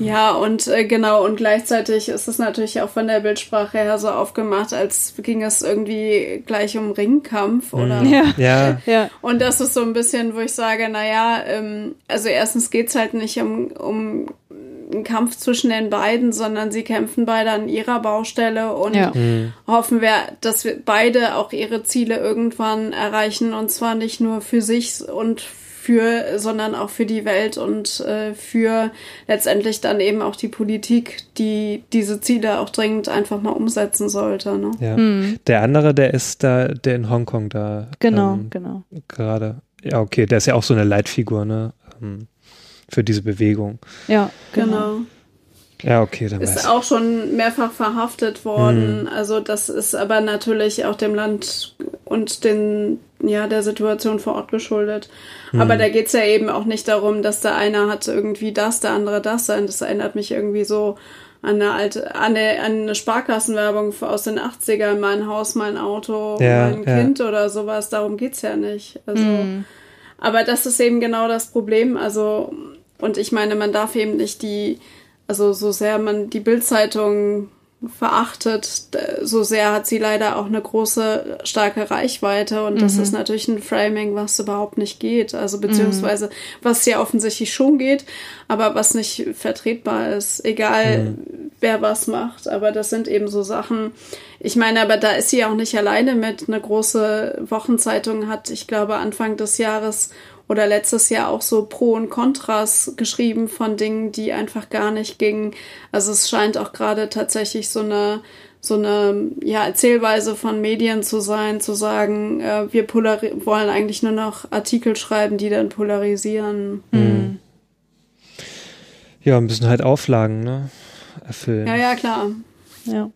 Ja, und äh, genau, und gleichzeitig ist es natürlich auch von der Bildsprache her so aufgemacht, als ging es irgendwie gleich um Ringkampf mhm. oder. Ja. ja. ja. Und das ist so ein bisschen, wo ich sage, naja, ähm, also erstens geht's halt nicht um, um einen Kampf zwischen den beiden, sondern sie kämpfen beide an ihrer Baustelle und ja. mhm. hoffen wir, dass wir beide auch ihre Ziele irgendwann erreichen und zwar nicht nur für sich und für, sondern auch für die Welt und äh, für letztendlich dann eben auch die Politik, die diese Ziele auch dringend einfach mal umsetzen sollte. Ne? Ja. Mhm. Der andere, der ist da, der in Hongkong da. Genau, ähm, genau. Gerade. Ja, okay, der ist ja auch so eine Leitfigur, ne? Ähm, für diese Bewegung. Ja, genau. genau. Ja, okay, dann ist auch schon mehrfach verhaftet worden. Mhm. Also das ist aber natürlich auch dem Land und den ja der Situation vor Ort geschuldet. Mhm. Aber da geht's ja eben auch nicht darum, dass der eine hat irgendwie das, der andere das sein. Das erinnert mich irgendwie so an eine alte, an eine, an eine Sparkassenwerbung aus den 80ern, mein Haus, mein Auto, ja, mein ja. Kind oder sowas. Darum geht's ja nicht. Also, mhm. aber das ist eben genau das Problem. Also, und ich meine, man darf eben nicht die also so sehr man die Bildzeitung verachtet, so sehr hat sie leider auch eine große, starke Reichweite und das mhm. ist natürlich ein Framing, was überhaupt nicht geht. Also beziehungsweise, mhm. was ja offensichtlich schon geht, aber was nicht vertretbar ist, egal mhm. wer was macht. Aber das sind eben so Sachen. Ich meine, aber da ist sie auch nicht alleine mit. Eine große Wochenzeitung hat, ich glaube, Anfang des Jahres oder letztes Jahr auch so Pro und Kontras geschrieben von Dingen, die einfach gar nicht gingen. Also es scheint auch gerade tatsächlich so eine so eine ja, Erzählweise von Medien zu sein, zu sagen, äh, wir wollen eigentlich nur noch Artikel schreiben, die dann polarisieren. Mhm. Ja, müssen halt Auflagen ne? erfüllen. Ja, ja, klar. Ja.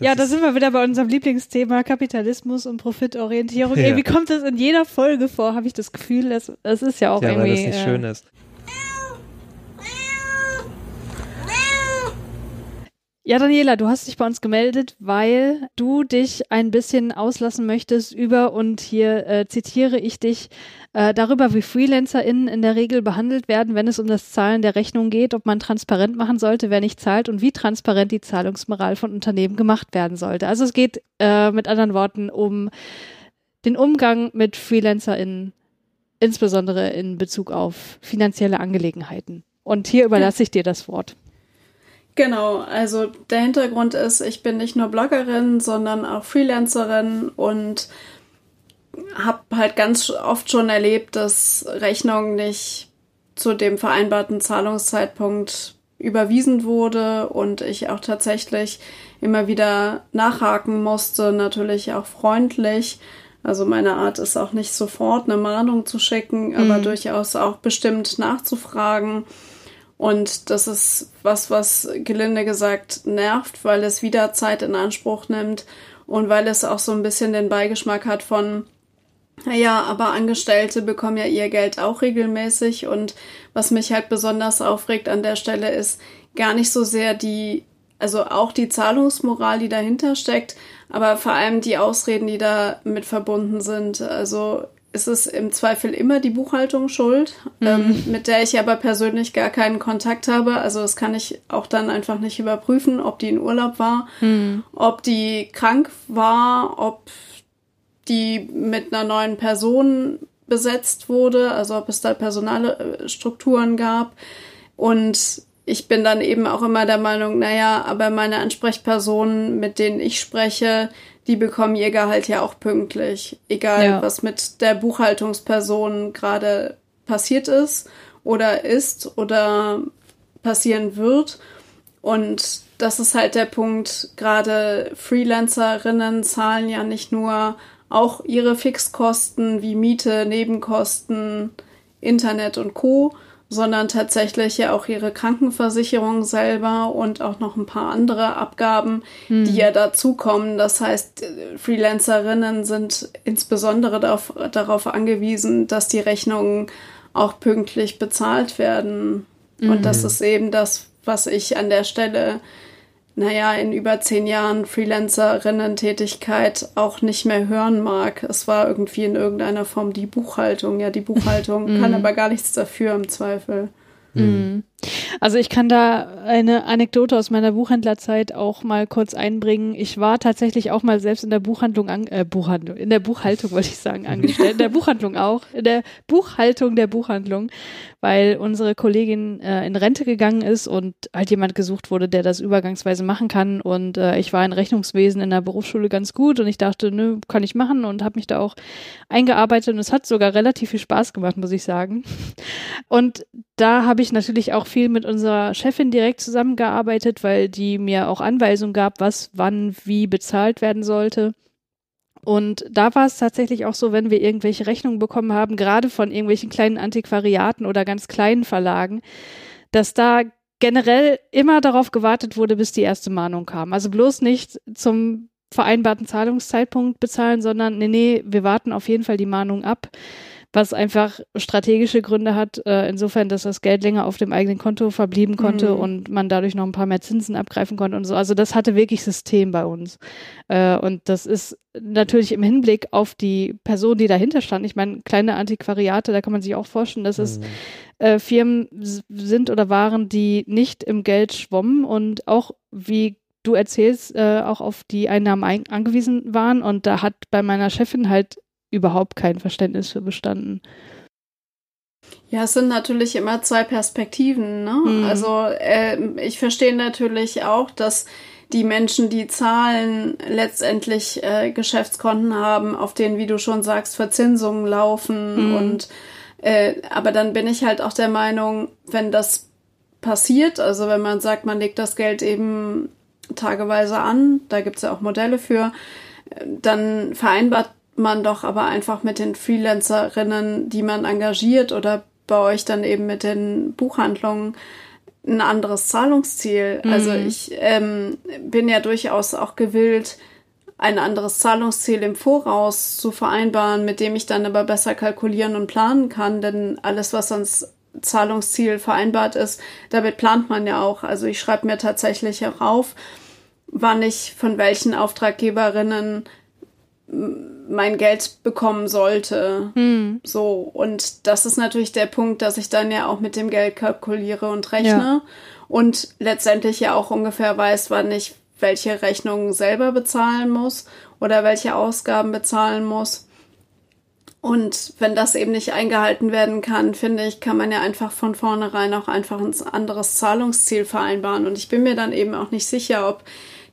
Ja, da sind wir wieder bei unserem Lieblingsthema Kapitalismus und Profitorientierung. Ja. Irgendwie kommt das in jeder Folge vor, habe ich das Gefühl. Das, das ist ja auch ja, irgendwie. Weil das nicht äh, schön ist. Ja, Daniela, du hast dich bei uns gemeldet, weil du dich ein bisschen auslassen möchtest über, und hier äh, zitiere ich dich, äh, darüber, wie FreelancerInnen in der Regel behandelt werden, wenn es um das Zahlen der Rechnung geht, ob man transparent machen sollte, wer nicht zahlt und wie transparent die Zahlungsmoral von Unternehmen gemacht werden sollte. Also es geht äh, mit anderen Worten um den Umgang mit FreelancerInnen, insbesondere in Bezug auf finanzielle Angelegenheiten. Und hier überlasse ich dir das Wort. Genau, also der Hintergrund ist, ich bin nicht nur Bloggerin, sondern auch Freelancerin und habe halt ganz oft schon erlebt, dass Rechnung nicht zu dem vereinbarten Zahlungszeitpunkt überwiesen wurde und ich auch tatsächlich immer wieder nachhaken musste, natürlich auch freundlich. Also meine Art ist auch nicht sofort eine Mahnung zu schicken, aber mhm. durchaus auch bestimmt nachzufragen und das ist was, was gelinde gesagt nervt, weil es wieder Zeit in Anspruch nimmt und weil es auch so ein bisschen den Beigeschmack hat von, naja, aber Angestellte bekommen ja ihr Geld auch regelmäßig und was mich halt besonders aufregt an der Stelle ist gar nicht so sehr die, also auch die Zahlungsmoral, die dahinter steckt, aber vor allem die Ausreden, die da mit verbunden sind. Also ist es im Zweifel immer die Buchhaltung schuld, mhm. ähm, mit der ich aber persönlich gar keinen Kontakt habe. Also das kann ich auch dann einfach nicht überprüfen, ob die in Urlaub war, mhm. ob die krank war, ob die mit einer neuen Person besetzt wurde, also ob es da Personalstrukturen gab. Und ich bin dann eben auch immer der Meinung, naja, aber meine Ansprechpersonen, mit denen ich spreche, die bekommen ihr Gehalt ja auch pünktlich. Egal, ja. was mit der Buchhaltungsperson gerade passiert ist oder ist oder passieren wird. Und das ist halt der Punkt, gerade Freelancerinnen zahlen ja nicht nur auch ihre Fixkosten wie Miete, Nebenkosten, Internet und Co, sondern tatsächlich ja auch ihre Krankenversicherung selber und auch noch ein paar andere Abgaben, hm. die ja dazukommen. Das heißt, Freelancerinnen sind insbesondere darauf, darauf angewiesen, dass die Rechnungen auch pünktlich bezahlt werden. Mhm. Und das ist eben das, was ich an der Stelle naja, in über zehn Jahren Freelancerinnen-Tätigkeit auch nicht mehr hören mag. Es war irgendwie in irgendeiner Form die Buchhaltung. Ja, die Buchhaltung kann aber gar nichts dafür im Zweifel. Mhm. Also ich kann da eine Anekdote aus meiner Buchhändlerzeit auch mal kurz einbringen. Ich war tatsächlich auch mal selbst in der Buchhandlung, an, äh, Buchhandlung, in der Buchhaltung wollte ich sagen, angestellt, in der Buchhandlung auch, in der Buchhaltung der Buchhandlung, weil unsere Kollegin äh, in Rente gegangen ist und halt jemand gesucht wurde, der das übergangsweise machen kann. Und äh, ich war in Rechnungswesen in der Berufsschule ganz gut und ich dachte, nö, kann ich machen und habe mich da auch eingearbeitet und es hat sogar relativ viel Spaß gemacht, muss ich sagen. Und da habe ich natürlich auch viel mit unserer Chefin direkt zusammengearbeitet, weil die mir auch Anweisungen gab, was wann wie bezahlt werden sollte. Und da war es tatsächlich auch so, wenn wir irgendwelche Rechnungen bekommen haben, gerade von irgendwelchen kleinen Antiquariaten oder ganz kleinen Verlagen, dass da generell immer darauf gewartet wurde, bis die erste Mahnung kam. Also bloß nicht zum vereinbarten Zahlungszeitpunkt bezahlen, sondern nee, nee, wir warten auf jeden Fall die Mahnung ab was einfach strategische Gründe hat, äh, insofern, dass das Geld länger auf dem eigenen Konto verblieben konnte mhm. und man dadurch noch ein paar mehr Zinsen abgreifen konnte und so. Also das hatte wirklich System bei uns. Äh, und das ist natürlich im Hinblick auf die Person, die dahinter stand. Ich meine, kleine Antiquariate, da kann man sich auch vorstellen, dass es mhm. äh, Firmen sind oder waren, die nicht im Geld schwommen und auch wie du erzählst, äh, auch auf die Einnahmen ein angewiesen waren. Und da hat bei meiner Chefin halt überhaupt kein Verständnis für bestanden. Ja, es sind natürlich immer zwei Perspektiven. Ne? Mhm. Also äh, ich verstehe natürlich auch, dass die Menschen, die zahlen, letztendlich äh, Geschäftskonten haben, auf denen, wie du schon sagst, Verzinsungen laufen. Mhm. Und äh, aber dann bin ich halt auch der Meinung, wenn das passiert, also wenn man sagt, man legt das Geld eben tageweise an, da gibt's ja auch Modelle für, äh, dann vereinbart man doch aber einfach mit den Freelancerinnen, die man engagiert oder bei euch dann eben mit den Buchhandlungen ein anderes Zahlungsziel. Mhm. Also ich ähm, bin ja durchaus auch gewillt, ein anderes Zahlungsziel im Voraus zu vereinbaren, mit dem ich dann aber besser kalkulieren und planen kann, denn alles, was ans Zahlungsziel vereinbart ist, damit plant man ja auch. Also ich schreibe mir tatsächlich auch auf, wann ich von welchen Auftraggeberinnen mein Geld bekommen sollte. Hm. So, und das ist natürlich der Punkt, dass ich dann ja auch mit dem Geld kalkuliere und rechne ja. und letztendlich ja auch ungefähr weiß, wann ich welche Rechnungen selber bezahlen muss oder welche Ausgaben bezahlen muss. Und wenn das eben nicht eingehalten werden kann, finde ich, kann man ja einfach von vornherein auch einfach ein anderes Zahlungsziel vereinbaren. Und ich bin mir dann eben auch nicht sicher, ob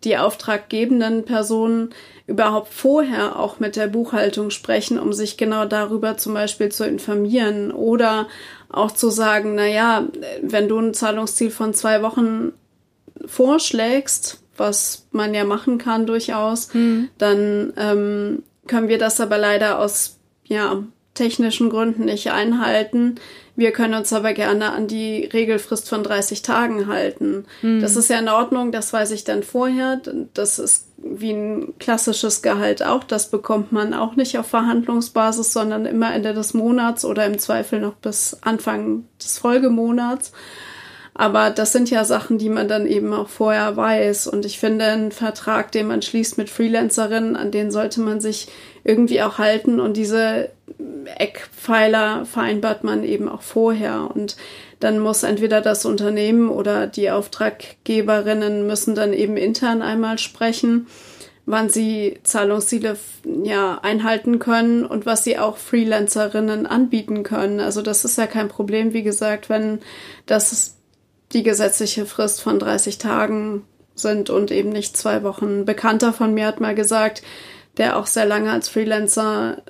die auftraggebenden Personen überhaupt vorher auch mit der Buchhaltung sprechen, um sich genau darüber zum Beispiel zu informieren oder auch zu sagen, na ja, wenn du ein Zahlungsziel von zwei Wochen vorschlägst, was man ja machen kann durchaus, mhm. dann ähm, können wir das aber leider aus ja technischen Gründen nicht einhalten. Wir können uns aber gerne an die Regelfrist von 30 Tagen halten. Mhm. Das ist ja in Ordnung, das weiß ich dann vorher. Das ist wie ein klassisches Gehalt auch. Das bekommt man auch nicht auf Verhandlungsbasis, sondern immer Ende des Monats oder im Zweifel noch bis Anfang des Folgemonats. Aber das sind ja Sachen, die man dann eben auch vorher weiß. Und ich finde, ein Vertrag, den man schließt mit Freelancerinnen, an den sollte man sich irgendwie auch halten. Und diese Eckpfeiler vereinbart man eben auch vorher. Und dann muss entweder das Unternehmen oder die Auftraggeberinnen müssen dann eben intern einmal sprechen, wann sie Zahlungsziele ja einhalten können und was sie auch Freelancerinnen anbieten können. Also das ist ja kein Problem, wie gesagt, wenn das die gesetzliche Frist von 30 Tagen sind und eben nicht zwei Wochen. Bekannter von mir hat mal gesagt, der auch sehr lange als Freelancer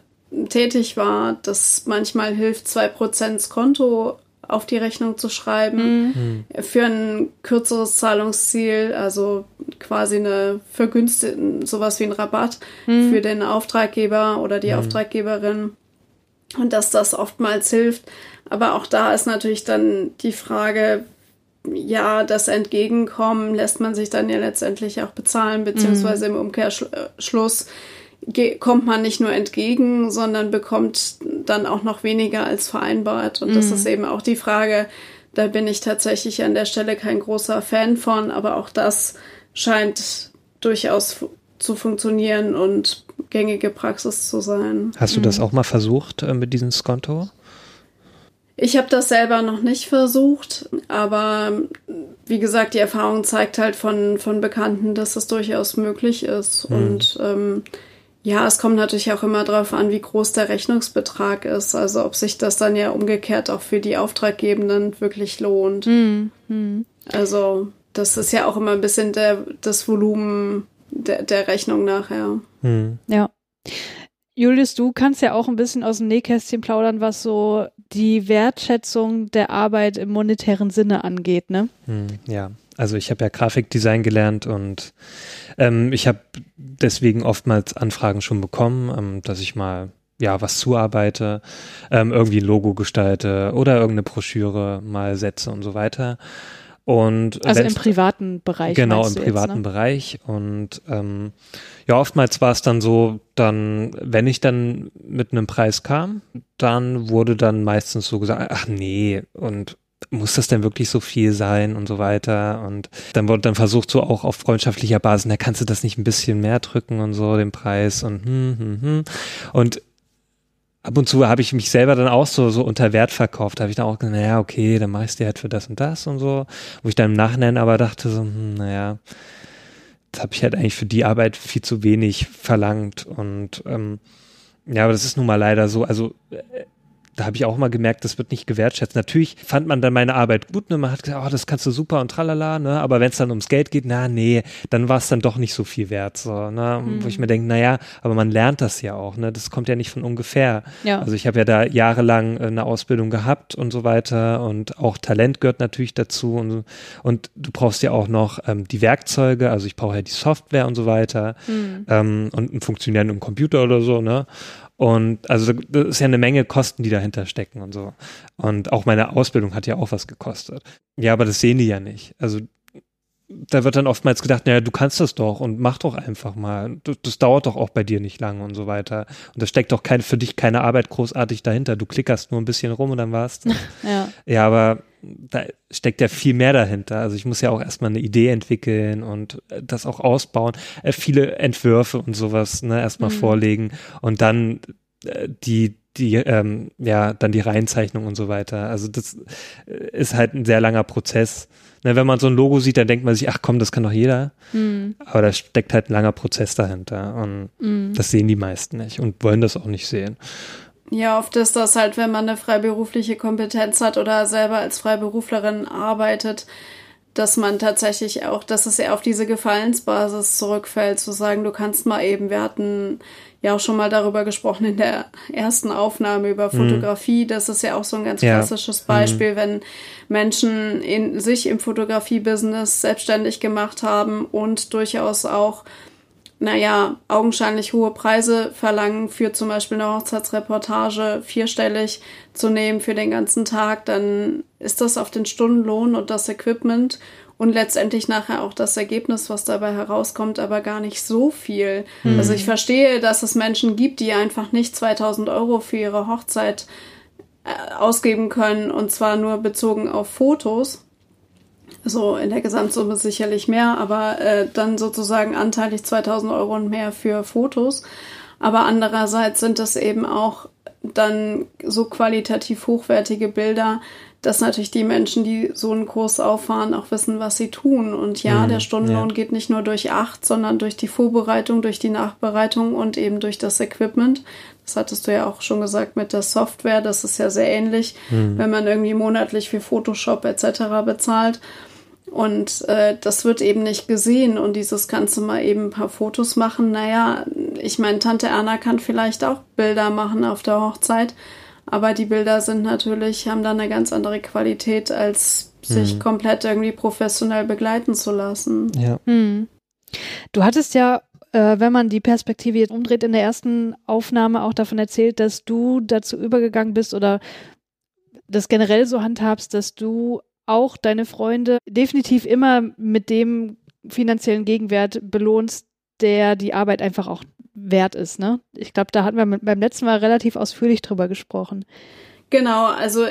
tätig war, dass manchmal hilft, zwei Prozent Konto auf die Rechnung zu schreiben. Mhm. Für ein kürzeres Zahlungsziel, also quasi eine vergünstigte, sowas wie ein Rabatt mhm. für den Auftraggeber oder die mhm. Auftraggeberin. Und dass das oftmals hilft. Aber auch da ist natürlich dann die Frage, ja, das Entgegenkommen lässt man sich dann ja letztendlich auch bezahlen, beziehungsweise mhm. im Umkehrschluss kommt man nicht nur entgegen, sondern bekommt dann auch noch weniger als vereinbart. Und mhm. das ist eben auch die Frage, da bin ich tatsächlich an der Stelle kein großer Fan von, aber auch das scheint durchaus zu funktionieren und gängige Praxis zu sein. Hast du das mhm. auch mal versucht äh, mit diesem Skonto? Ich habe das selber noch nicht versucht, aber wie gesagt, die Erfahrung zeigt halt von, von Bekannten, dass das durchaus möglich ist. Mhm. Und ähm, ja, es kommt natürlich auch immer darauf an, wie groß der Rechnungsbetrag ist. Also ob sich das dann ja umgekehrt auch für die Auftraggebenden wirklich lohnt. Mhm. Also das ist ja auch immer ein bisschen der, das Volumen der, der Rechnung nachher. Mhm. Ja. Julius, du kannst ja auch ein bisschen aus dem Nähkästchen plaudern, was so die Wertschätzung der Arbeit im monetären Sinne angeht, ne? Hm, ja, also ich habe ja Grafikdesign gelernt und ähm, ich habe deswegen oftmals Anfragen schon bekommen, ähm, dass ich mal ja was zuarbeite, ähm, irgendwie ein Logo gestalte oder irgendeine Broschüre mal setze und so weiter. Und also im privaten Bereich. Genau, im privaten jetzt, ne? Bereich. Und ähm, ja, oftmals war es dann so, dann, wenn ich dann mit einem Preis kam, dann wurde dann meistens so gesagt, ach nee, und muss das denn wirklich so viel sein und so weiter? Und dann wurde dann versucht, so auch auf freundschaftlicher Basis, na, kannst du das nicht ein bisschen mehr drücken und so, den Preis und hm, hm, hm. Und ab und zu habe ich mich selber dann auch so, so unter Wert verkauft. Habe ich dann auch gesagt, naja, okay, dann machst du halt für das und das und so. Wo ich dann im Nachhinein aber dachte so, hm, naja, das habe ich halt eigentlich für die Arbeit viel zu wenig verlangt. Und ähm, ja, aber das ist nun mal leider so. Also äh, da habe ich auch mal gemerkt, das wird nicht gewertschätzt. Natürlich fand man dann meine Arbeit gut, ne? man hat gesagt, oh, das kannst du super und tralala, ne? aber wenn es dann ums Geld geht, na nee, dann war es dann doch nicht so viel wert, so, ne? Mhm. wo ich mir denke, naja, aber man lernt das ja auch, ne? das kommt ja nicht von ungefähr. Ja. Also ich habe ja da jahrelang äh, eine Ausbildung gehabt und so weiter und auch Talent gehört natürlich dazu und, und du brauchst ja auch noch ähm, die Werkzeuge, also ich brauche ja die Software und so weiter mhm. ähm, und einen funktionierenden Computer oder so, ne? Und also das ist ja eine Menge Kosten, die dahinter stecken und so. Und auch meine Ausbildung hat ja auch was gekostet. Ja, aber das sehen die ja nicht. Also da wird dann oftmals gedacht, naja, du kannst das doch und mach doch einfach mal. Das, das dauert doch auch bei dir nicht lange und so weiter. Und da steckt doch kein, für dich keine Arbeit großartig dahinter. Du klickerst nur ein bisschen rum und dann war's. ja. ja, aber da steckt ja viel mehr dahinter. Also ich muss ja auch erstmal eine Idee entwickeln und das auch ausbauen. Äh, viele Entwürfe und sowas, ne, erstmal mhm. vorlegen und dann äh, die die, ähm, ja, dann die Reihenzeichnung und so weiter. Also das äh, ist halt ein sehr langer Prozess. Ne, wenn man so ein Logo sieht, dann denkt man sich, ach komm, das kann doch jeder. Mhm. Aber da steckt halt ein langer Prozess dahinter. Und mhm. das sehen die meisten nicht und wollen das auch nicht sehen. Ja, oft ist das halt, wenn man eine freiberufliche Kompetenz hat oder selber als Freiberuflerin arbeitet, dass man tatsächlich auch, dass es eher auf diese Gefallensbasis zurückfällt, zu sagen, du kannst mal eben, wir hatten ja auch schon mal darüber gesprochen in der ersten Aufnahme über mhm. Fotografie. Mhm. Das ist ja auch so ein ganz ja. klassisches Beispiel, mhm. wenn Menschen in, sich im Fotografie-Business selbstständig gemacht haben und durchaus auch naja, augenscheinlich hohe Preise verlangen für zum Beispiel eine Hochzeitsreportage vierstellig zu nehmen für den ganzen Tag, dann ist das auf den Stundenlohn und das Equipment und letztendlich nachher auch das Ergebnis, was dabei herauskommt, aber gar nicht so viel. Mhm. Also ich verstehe, dass es Menschen gibt, die einfach nicht 2000 Euro für ihre Hochzeit äh, ausgeben können und zwar nur bezogen auf Fotos so in der Gesamtsumme sicherlich mehr, aber äh, dann sozusagen anteilig 2000 Euro und mehr für Fotos. Aber andererseits sind das eben auch dann so qualitativ hochwertige Bilder, dass natürlich die Menschen, die so einen Kurs auffahren, auch wissen, was sie tun. Und ja, mhm, der Stundenlohn ja. geht nicht nur durch acht, sondern durch die Vorbereitung, durch die Nachbereitung und eben durch das Equipment. Das hattest du ja auch schon gesagt mit der Software. Das ist ja sehr ähnlich, mhm. wenn man irgendwie monatlich für Photoshop etc. bezahlt. Und äh, das wird eben nicht gesehen. Und dieses kannst du mal eben ein paar Fotos machen. Naja, ich meine, Tante Erna kann vielleicht auch Bilder machen auf der Hochzeit. Aber die Bilder sind natürlich, haben dann eine ganz andere Qualität, als sich mhm. komplett irgendwie professionell begleiten zu lassen. Ja. Mhm. Du hattest ja, äh, wenn man die Perspektive jetzt umdreht, in der ersten Aufnahme auch davon erzählt, dass du dazu übergegangen bist oder das generell so handhabst, dass du auch deine Freunde definitiv immer mit dem finanziellen Gegenwert belohnst, der die Arbeit einfach auch wert ist. Ne? Ich glaube, da hatten wir beim letzten Mal relativ ausführlich drüber gesprochen. Genau, also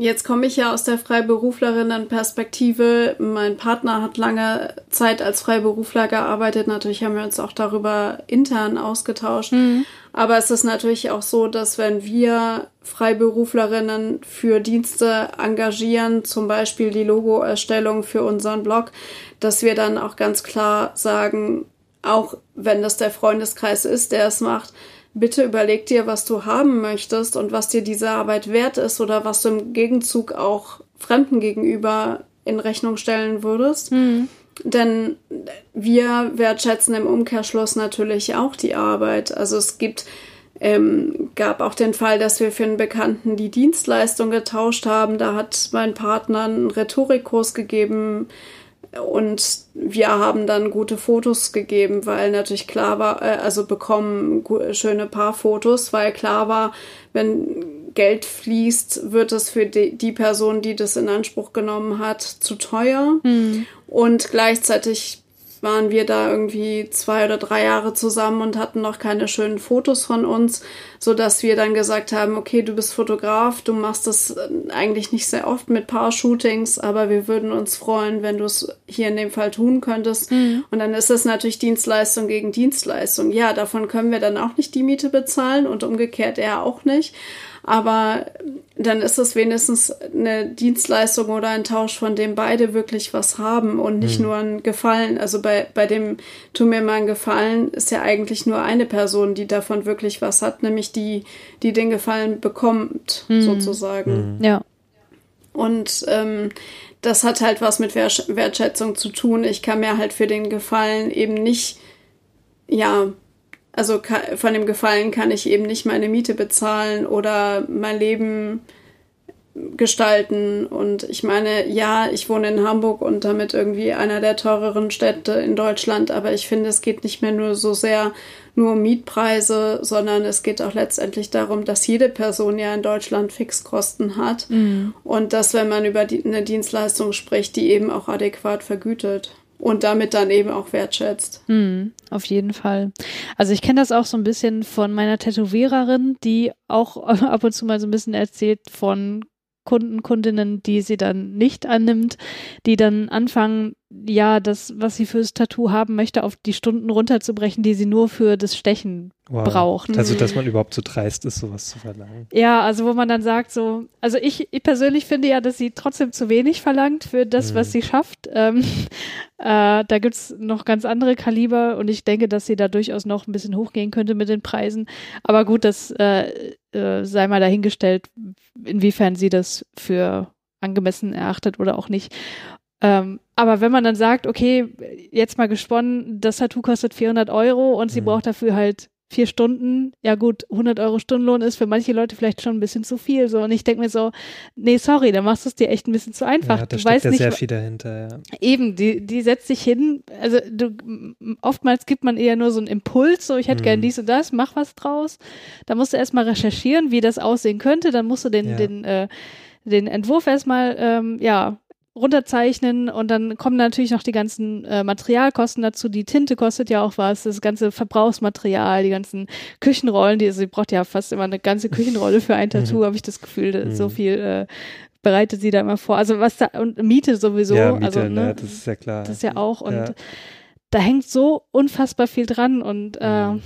jetzt komme ich ja aus der Freiberuflerinnen-Perspektive. Mein Partner hat lange Zeit als Freiberufler gearbeitet. Natürlich haben wir uns auch darüber intern ausgetauscht. Mhm. Aber es ist natürlich auch so, dass wenn wir Freiberuflerinnen für Dienste engagieren, zum Beispiel die Logoerstellung für unseren Blog, dass wir dann auch ganz klar sagen, auch wenn das der Freundeskreis ist, der es macht, bitte überleg dir, was du haben möchtest und was dir diese Arbeit wert ist oder was du im Gegenzug auch Fremden gegenüber in Rechnung stellen würdest. Mhm. Denn wir wertschätzen im Umkehrschluss natürlich auch die Arbeit. Also es gibt, ähm, gab auch den Fall, dass wir für einen Bekannten die Dienstleistung getauscht haben. Da hat mein Partner einen Rhetorikkurs gegeben, und wir haben dann gute Fotos gegeben, weil natürlich klar war, äh, also bekommen schöne Paarfotos, weil klar war, wenn Geld fließt, wird es für die, die Person, die das in Anspruch genommen hat, zu teuer. Mhm. Und gleichzeitig waren wir da irgendwie zwei oder drei Jahre zusammen und hatten noch keine schönen Fotos von uns, so dass wir dann gesagt haben, okay, du bist Fotograf, du machst das äh, eigentlich nicht sehr oft mit Paar-Shootings, aber wir würden uns freuen, wenn du es hier in dem Fall tun könntest. Mhm. Und dann ist es natürlich Dienstleistung gegen Dienstleistung. Ja, davon können wir dann auch nicht die Miete bezahlen und umgekehrt er auch nicht aber dann ist es wenigstens eine Dienstleistung oder ein Tausch, von dem beide wirklich was haben und nicht mhm. nur ein Gefallen. Also bei, bei dem Tu mir mal einen Gefallen ist ja eigentlich nur eine Person, die davon wirklich was hat, nämlich die, die den Gefallen bekommt, mhm. sozusagen. Mhm. Ja. Und ähm, das hat halt was mit Wertschätzung zu tun. Ich kann mir halt für den Gefallen eben nicht, ja, also von dem Gefallen kann ich eben nicht meine Miete bezahlen oder mein Leben gestalten. Und ich meine, ja, ich wohne in Hamburg und damit irgendwie einer der teureren Städte in Deutschland, aber ich finde, es geht nicht mehr nur so sehr nur um Mietpreise, sondern es geht auch letztendlich darum, dass jede Person ja in Deutschland Fixkosten hat mhm. und dass, wenn man über die, eine Dienstleistung spricht, die eben auch adäquat vergütet und damit dann eben auch wertschätzt. Mm, auf jeden Fall. Also ich kenne das auch so ein bisschen von meiner Tätowiererin, die auch ab und zu mal so ein bisschen erzählt von Kunden, Kundinnen, die sie dann nicht annimmt, die dann anfangen, ja, das, was sie fürs Tattoo haben möchte, auf die Stunden runterzubrechen, die sie nur für das Stechen wow. braucht. Also, dass man überhaupt so dreist ist, sowas zu verlangen. Ja, also wo man dann sagt, so, also ich, ich persönlich finde ja, dass sie trotzdem zu wenig verlangt für das, mhm. was sie schafft. Ähm, äh, da gibt's noch ganz andere Kaliber und ich denke, dass sie da durchaus noch ein bisschen hochgehen könnte mit den Preisen. Aber gut, das äh, äh, sei mal dahingestellt, inwiefern sie das für angemessen erachtet oder auch nicht. Ähm, aber wenn man dann sagt, okay, jetzt mal gesponnen, das Tattoo kostet 400 Euro und sie mhm. braucht dafür halt vier Stunden, ja gut, 100 Euro Stundenlohn ist für manche Leute vielleicht schon ein bisschen zu viel. So und ich denke mir so, nee, sorry, da machst du es dir echt ein bisschen zu einfach. Ja, da du steckt weißt ja nicht, sehr viel dahinter. Ja. Eben, die die setzt sich hin. Also du, oftmals gibt man eher nur so einen Impuls, so ich hätte mhm. gern dies und das, mach was draus. Da musst du erstmal recherchieren, wie das aussehen könnte. Dann musst du den ja. den äh, den Entwurf erstmal ähm, ja runterzeichnen und dann kommen natürlich noch die ganzen äh, Materialkosten dazu. Die Tinte kostet ja auch was, das ganze Verbrauchsmaterial, die ganzen Küchenrollen, die, also sie braucht ja fast immer eine ganze Küchenrolle für ein Tattoo, mhm. habe ich das Gefühl, so mhm. viel äh, bereitet sie da immer vor. Also was da, und Miete sowieso. Ja, Miete, also, ne, ne, das ist ja klar. Das ist ja auch und ja. da hängt so unfassbar viel dran und äh, mhm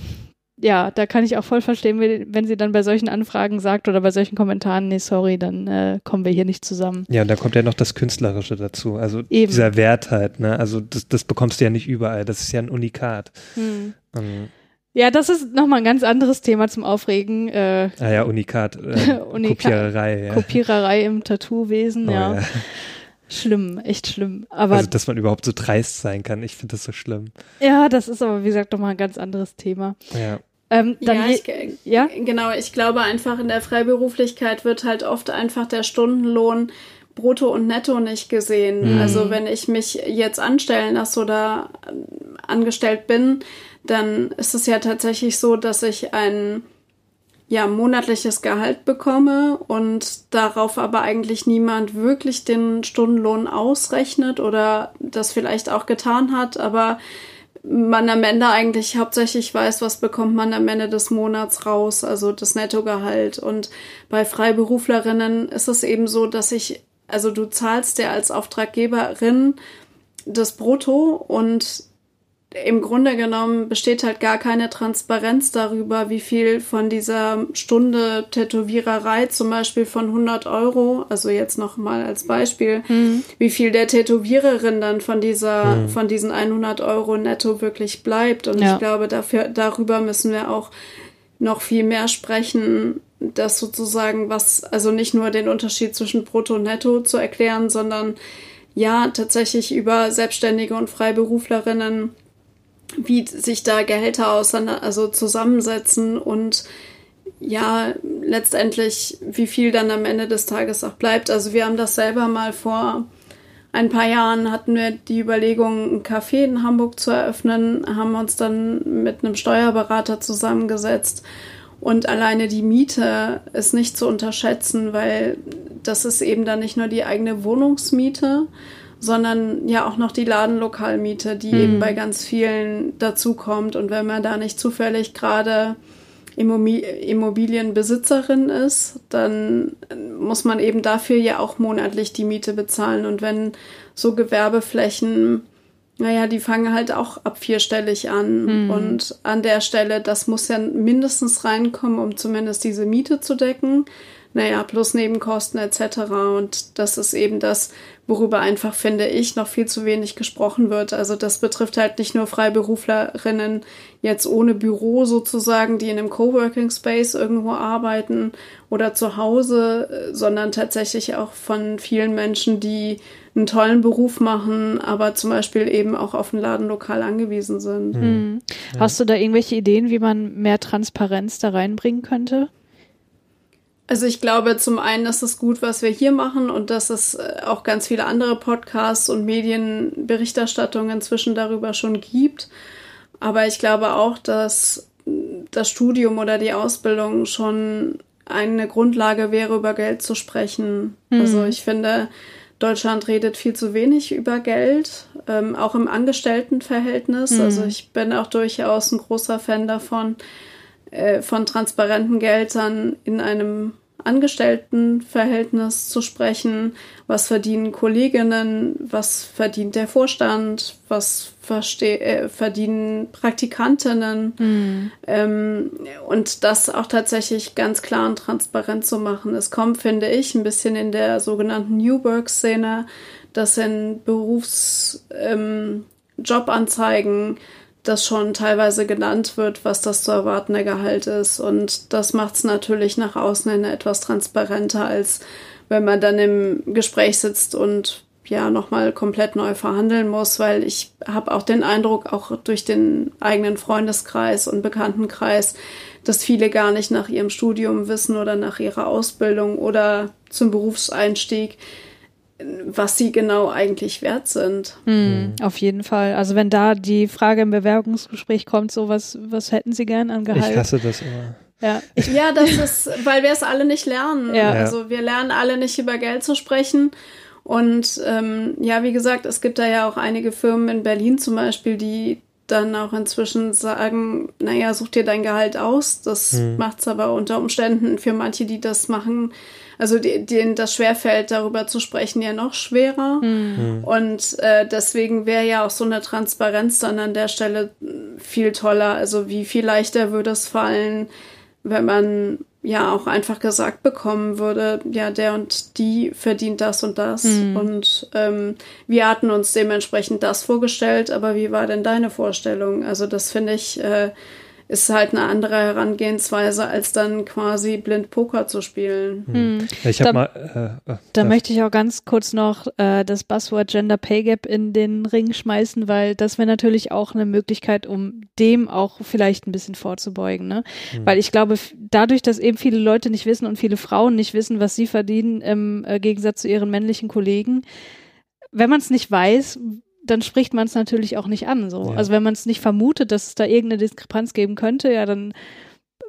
ja, da kann ich auch voll verstehen, wenn sie dann bei solchen Anfragen sagt oder bei solchen Kommentaren, nee, sorry, dann äh, kommen wir hier nicht zusammen. Ja, und da kommt ja noch das Künstlerische dazu. Also Eben. dieser Wert halt, ne? Also das, das bekommst du ja nicht überall. Das ist ja ein Unikat. Hm. Um, ja, das ist nochmal ein ganz anderes Thema zum Aufregen. Äh, ah ja, Unikat. Äh, Unikat Kopiererei. Ja. Kopiererei im Tattoo-Wesen, oh, ja. ja. Schlimm, echt schlimm. Aber also, dass man überhaupt so dreist sein kann, ich finde das so schlimm. Ja, das ist aber, wie gesagt, nochmal ein ganz anderes Thema. Ja. Ähm, ja, ich, ja, genau. Ich glaube einfach in der Freiberuflichkeit wird halt oft einfach der Stundenlohn brutto und netto nicht gesehen. Mhm. Also wenn ich mich jetzt anstellen lasse oder angestellt bin, dann ist es ja tatsächlich so, dass ich ein ja, monatliches Gehalt bekomme und darauf aber eigentlich niemand wirklich den Stundenlohn ausrechnet oder das vielleicht auch getan hat, aber man am Ende eigentlich hauptsächlich weiß, was bekommt man am Ende des Monats raus, also das Nettogehalt. Und bei Freiberuflerinnen ist es eben so, dass ich, also du zahlst dir als Auftraggeberin das Brutto und im Grunde genommen besteht halt gar keine Transparenz darüber, wie viel von dieser Stunde Tätowiererei, zum Beispiel von 100 Euro, also jetzt noch mal als Beispiel, mhm. wie viel der Tätowiererin dann von dieser, mhm. von diesen 100 Euro netto wirklich bleibt. Und ja. ich glaube, dafür, darüber müssen wir auch noch viel mehr sprechen, dass sozusagen was, also nicht nur den Unterschied zwischen Brutto und Netto zu erklären, sondern ja, tatsächlich über Selbstständige und Freiberuflerinnen wie sich da Gehälter auseinander, also zusammensetzen und ja, letztendlich, wie viel dann am Ende des Tages auch bleibt. Also wir haben das selber mal vor ein paar Jahren hatten wir die Überlegung, ein Café in Hamburg zu eröffnen, haben uns dann mit einem Steuerberater zusammengesetzt und alleine die Miete ist nicht zu unterschätzen, weil das ist eben dann nicht nur die eigene Wohnungsmiete, sondern ja auch noch die Ladenlokalmiete, die mhm. eben bei ganz vielen dazukommt. Und wenn man da nicht zufällig gerade Immobilienbesitzerin ist, dann muss man eben dafür ja auch monatlich die Miete bezahlen. Und wenn so Gewerbeflächen, naja, die fangen halt auch ab vierstellig an. Mhm. Und an der Stelle, das muss ja mindestens reinkommen, um zumindest diese Miete zu decken naja, plus Nebenkosten etc. Und das ist eben das, worüber einfach, finde ich, noch viel zu wenig gesprochen wird. Also das betrifft halt nicht nur Freiberuflerinnen jetzt ohne Büro sozusagen, die in einem Coworking Space irgendwo arbeiten oder zu Hause, sondern tatsächlich auch von vielen Menschen, die einen tollen Beruf machen, aber zum Beispiel eben auch auf ein Ladenlokal angewiesen sind. Mhm. Hast du da irgendwelche Ideen, wie man mehr Transparenz da reinbringen könnte? Also ich glaube, zum einen ist es gut, was wir hier machen und dass es äh, auch ganz viele andere Podcasts und Medienberichterstattungen inzwischen darüber schon gibt. Aber ich glaube auch, dass das Studium oder die Ausbildung schon eine Grundlage wäre, über Geld zu sprechen. Mhm. Also ich finde, Deutschland redet viel zu wenig über Geld, ähm, auch im Angestelltenverhältnis. Mhm. Also ich bin auch durchaus ein großer Fan davon, äh, von transparenten Geldern in einem Angestelltenverhältnis zu sprechen. Was verdienen Kolleginnen? Was verdient der Vorstand? Was äh, verdienen Praktikantinnen? Mhm. Ähm, und das auch tatsächlich ganz klar und transparent zu machen. Es kommt, finde ich, ein bisschen in der sogenannten New Work-Szene, dass in Berufsjobanzeigen ähm, das schon teilweise genannt wird, was das zu erwartende Gehalt ist. Und das macht es natürlich nach außen hin etwas transparenter, als wenn man dann im Gespräch sitzt und ja nochmal komplett neu verhandeln muss, weil ich habe auch den Eindruck, auch durch den eigenen Freundeskreis und Bekanntenkreis, dass viele gar nicht nach ihrem Studium wissen oder nach ihrer Ausbildung oder zum Berufseinstieg, was sie genau eigentlich wert sind. Mhm, auf jeden Fall. Also wenn da die Frage im Bewerbungsgespräch kommt, so was, was hätten sie gern an Gehalt? Ich hasse das immer. Ja, ja das ist, weil wir es alle nicht lernen. Ja. Also wir lernen alle nicht über Geld zu sprechen. Und ähm, ja, wie gesagt, es gibt da ja auch einige Firmen in Berlin zum Beispiel, die dann auch inzwischen sagen, naja, such dir dein Gehalt aus. Das hm. macht es aber unter Umständen für manche, die das machen, also denen das schwerfällt, darüber zu sprechen, ja noch schwerer. Mhm. Und äh, deswegen wäre ja auch so eine Transparenz dann an der Stelle viel toller. Also wie viel leichter würde es fallen, wenn man ja auch einfach gesagt bekommen würde, ja, der und die verdient das und das. Mhm. Und ähm, wir hatten uns dementsprechend das vorgestellt, aber wie war denn deine Vorstellung? Also das finde ich, äh, ist halt eine andere Herangehensweise, als dann quasi blind Poker zu spielen. Hm. Ich habe mal. Äh, äh, da möchte ich auch ganz kurz noch äh, das Buzzword Gender Pay Gap in den Ring schmeißen, weil das wäre natürlich auch eine Möglichkeit, um dem auch vielleicht ein bisschen vorzubeugen. Ne? Hm. Weil ich glaube, dadurch, dass eben viele Leute nicht wissen und viele Frauen nicht wissen, was sie verdienen, im äh, Gegensatz zu ihren männlichen Kollegen, wenn man es nicht weiß, dann spricht man es natürlich auch nicht an. So. Ja. Also wenn man es nicht vermutet, dass es da irgendeine Diskrepanz geben könnte, ja, dann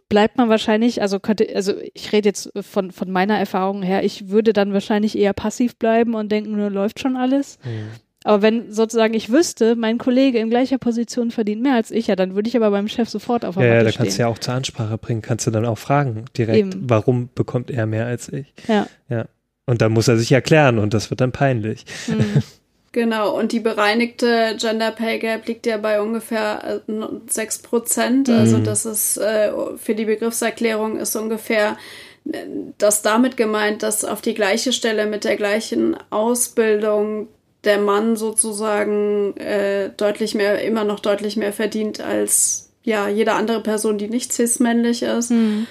bleibt man wahrscheinlich, also könnte, also ich rede jetzt von, von meiner Erfahrung her, ich würde dann wahrscheinlich eher passiv bleiben und denken, nur läuft schon alles. Mhm. Aber wenn sozusagen ich wüsste, mein Kollege in gleicher Position verdient mehr als ich, ja, dann würde ich aber beim Chef sofort auf der Ja, ja da kannst du ja auch zur Ansprache bringen, kannst du dann auch fragen direkt, Eben. warum bekommt er mehr als ich? Ja. Ja. Und dann muss er sich erklären und das wird dann peinlich. Mhm. Genau, und die bereinigte Gender Pay Gap liegt ja bei ungefähr 6 äh, Prozent. Mhm. Also das ist äh, für die Begriffserklärung ist ungefähr äh, das damit gemeint, dass auf die gleiche Stelle mit der gleichen Ausbildung der Mann sozusagen äh, deutlich mehr, immer noch deutlich mehr verdient als ja jede andere Person, die nicht cis-männlich ist. Mhm.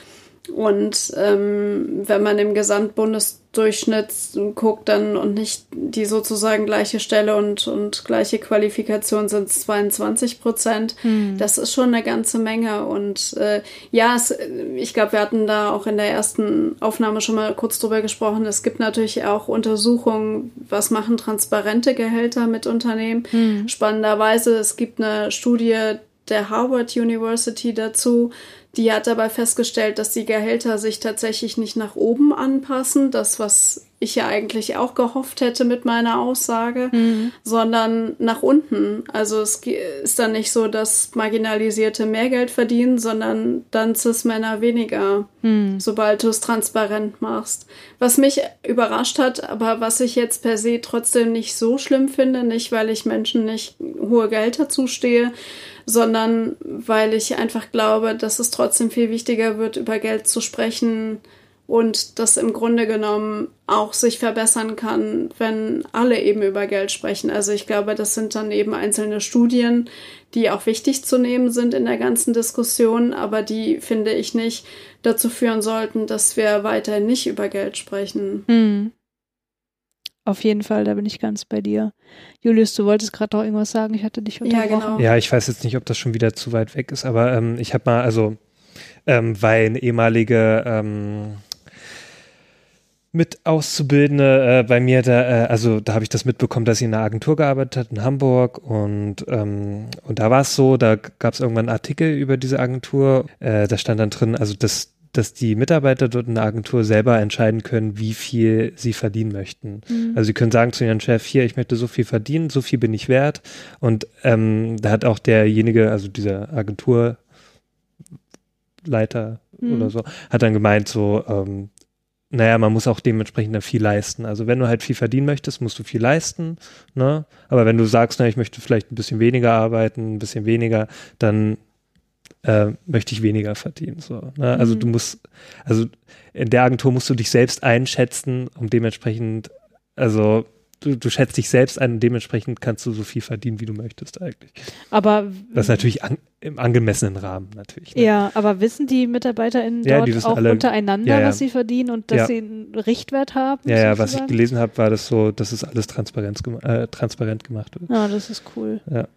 Und ähm, wenn man im Gesamtbundesdurchschnitt guckt dann und nicht die sozusagen gleiche Stelle und, und gleiche Qualifikation sind 22 Prozent. Hm. Das ist schon eine ganze Menge. Und äh, ja, es, ich glaube, wir hatten da auch in der ersten Aufnahme schon mal kurz drüber gesprochen. Es gibt natürlich auch Untersuchungen, was machen transparente Gehälter mit Unternehmen. Hm. Spannenderweise, es gibt eine Studie der Harvard University dazu, die hat dabei festgestellt, dass die Gehälter sich tatsächlich nicht nach oben anpassen, das, was ich ja eigentlich auch gehofft hätte mit meiner Aussage, mhm. sondern nach unten. Also es ist dann nicht so, dass Marginalisierte mehr Geld verdienen, sondern dann Cis-Männer weniger, mhm. sobald du es transparent machst. Was mich überrascht hat, aber was ich jetzt per se trotzdem nicht so schlimm finde, nicht weil ich Menschen nicht hohe Gehälter zustehe, sondern weil ich einfach glaube, dass es trotzdem viel wichtiger wird, über Geld zu sprechen und das im Grunde genommen auch sich verbessern kann, wenn alle eben über Geld sprechen. Also ich glaube, das sind dann eben einzelne Studien, die auch wichtig zu nehmen sind in der ganzen Diskussion, aber die finde ich nicht dazu führen sollten, dass wir weiterhin nicht über Geld sprechen. Hm. Auf jeden Fall, da bin ich ganz bei dir. Julius, du wolltest gerade noch irgendwas sagen, ich hatte dich unterbrochen. Ja, genau. ja, ich weiß jetzt nicht, ob das schon wieder zu weit weg ist, aber ähm, ich habe mal, also, ähm, weil eine ehemalige ähm, mit Auszubildende äh, bei mir, da, äh, also da habe ich das mitbekommen, dass sie in einer Agentur gearbeitet hat in Hamburg und, ähm, und da war es so, da gab es irgendwann einen Artikel über diese Agentur, äh, da stand dann drin, also das dass die Mitarbeiter dort in der Agentur selber entscheiden können, wie viel sie verdienen möchten. Mhm. Also sie können sagen zu ihrem Chef, hier, ich möchte so viel verdienen, so viel bin ich wert. Und ähm, da hat auch derjenige, also dieser Agenturleiter mhm. oder so, hat dann gemeint, so, ähm, naja, man muss auch dementsprechend dann viel leisten. Also wenn du halt viel verdienen möchtest, musst du viel leisten. Ne? Aber wenn du sagst, na, ich möchte vielleicht ein bisschen weniger arbeiten, ein bisschen weniger, dann äh, möchte ich weniger verdienen. So, ne? Also mhm. du musst, also in der Agentur musst du dich selbst einschätzen, um dementsprechend, also du, du schätzt dich selbst ein und dementsprechend kannst du so viel verdienen, wie du möchtest eigentlich. Aber das ist natürlich an, im angemessenen Rahmen natürlich. Ne? Ja, aber wissen die MitarbeiterInnen ja, dort auch alle, untereinander, ja, ja. was sie verdienen und dass sie einen Richtwert haben? Ja, ja, was ich gelesen habe, war das so, dass es alles transparent, äh, transparent gemacht wird. Ja, das ist cool. Ja.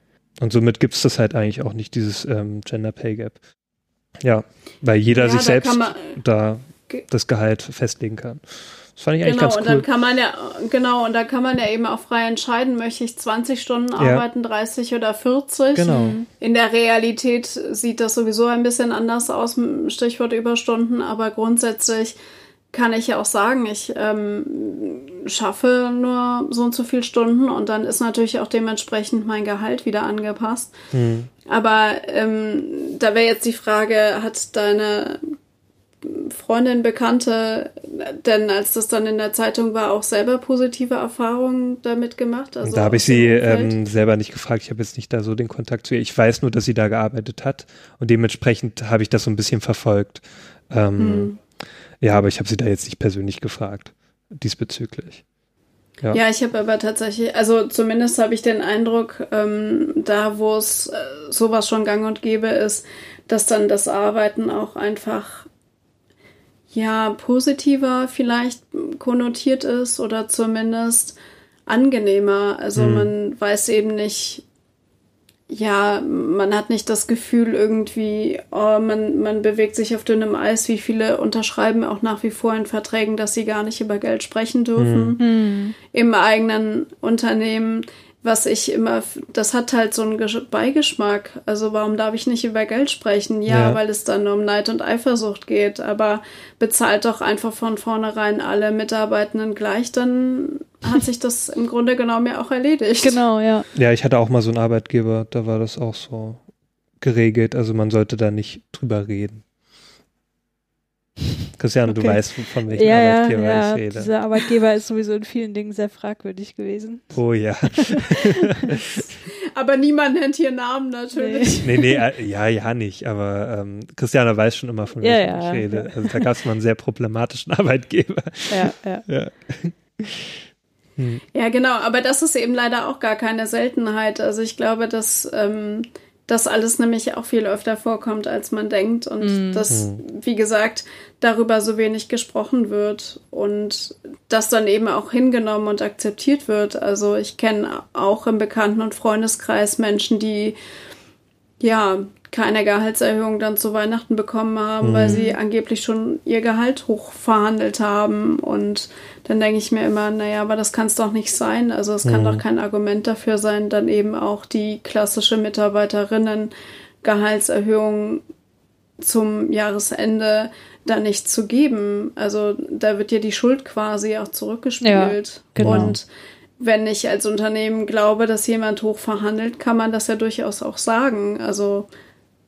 Und somit gibt es das halt eigentlich auch nicht, dieses ähm, Gender Pay Gap. Ja, weil jeder ja, sich selbst da das Gehalt festlegen kann. Das fand ich eigentlich genau, ganz cool. Genau, und dann kann man ja, genau, und da kann man ja eben auch frei entscheiden, möchte ich 20 Stunden ja. arbeiten, 30 oder 40. Genau. In der Realität sieht das sowieso ein bisschen anders aus, Stichwort Überstunden, aber grundsätzlich kann ich ja auch sagen, ich ähm, schaffe nur so und so viele Stunden und dann ist natürlich auch dementsprechend mein Gehalt wieder angepasst. Mhm. Aber ähm, da wäre jetzt die Frage, hat deine Freundin, Bekannte denn, als das dann in der Zeitung war, auch selber positive Erfahrungen damit gemacht? Also da habe ich sie ähm, selber nicht gefragt. Ich habe jetzt nicht da so den Kontakt zu ihr. Ich weiß nur, dass sie da gearbeitet hat und dementsprechend habe ich das so ein bisschen verfolgt. Ähm, hm. Ja, aber ich habe sie da jetzt nicht persönlich gefragt diesbezüglich. Ja, ja ich habe aber tatsächlich, also zumindest habe ich den Eindruck, ähm, da wo es äh, sowas schon gang und gäbe ist, dass dann das Arbeiten auch einfach ja positiver vielleicht konnotiert ist oder zumindest angenehmer. Also mhm. man weiß eben nicht, ja, man hat nicht das Gefühl irgendwie, oh, man, man bewegt sich auf dünnem Eis. Wie viele unterschreiben auch nach wie vor in Verträgen, dass sie gar nicht über Geld sprechen dürfen mhm. im eigenen Unternehmen was ich immer, das hat halt so einen Beigeschmack. Also warum darf ich nicht über Geld sprechen? Ja, ja, weil es dann um Neid und Eifersucht geht. Aber bezahlt doch einfach von vornherein alle Mitarbeitenden gleich, dann hat sich das im Grunde genommen ja auch erledigt. Genau, ja. Ja, ich hatte auch mal so einen Arbeitgeber, da war das auch so geregelt. Also man sollte da nicht drüber reden. Christian, okay. du weißt, von welchem ja, Arbeitgeber ja, ich rede. Dieser Arbeitgeber ist sowieso in vielen Dingen sehr fragwürdig gewesen. Oh ja. aber niemand nennt hier Namen natürlich. Nee, nee, nee äh, ja, ja nicht. Aber ähm, Christiane weiß schon immer, von welchem ja, ich rede. Also da gab es mal einen sehr problematischen Arbeitgeber. Ja, ja. ja. Hm. Ja, genau, aber das ist eben leider auch gar keine Seltenheit. Also ich glaube, dass ähm, das alles nämlich auch viel öfter vorkommt, als man denkt und mhm. dass, mhm. wie gesagt, darüber so wenig gesprochen wird und das dann eben auch hingenommen und akzeptiert wird. Also ich kenne auch im Bekannten- und Freundeskreis Menschen, die ja keine Gehaltserhöhung dann zu Weihnachten bekommen haben, mhm. weil sie angeblich schon ihr Gehalt hochverhandelt haben. Und dann denke ich mir immer, naja, aber das kann es doch nicht sein. Also es kann mhm. doch kein Argument dafür sein, dann eben auch die klassische Mitarbeiterinnen Gehaltserhöhung zum Jahresende da nicht zu geben. Also da wird ja die Schuld quasi auch zurückgespielt. Ja, genau. Und wenn ich als Unternehmen glaube, dass jemand hoch verhandelt, kann man das ja durchaus auch sagen. Also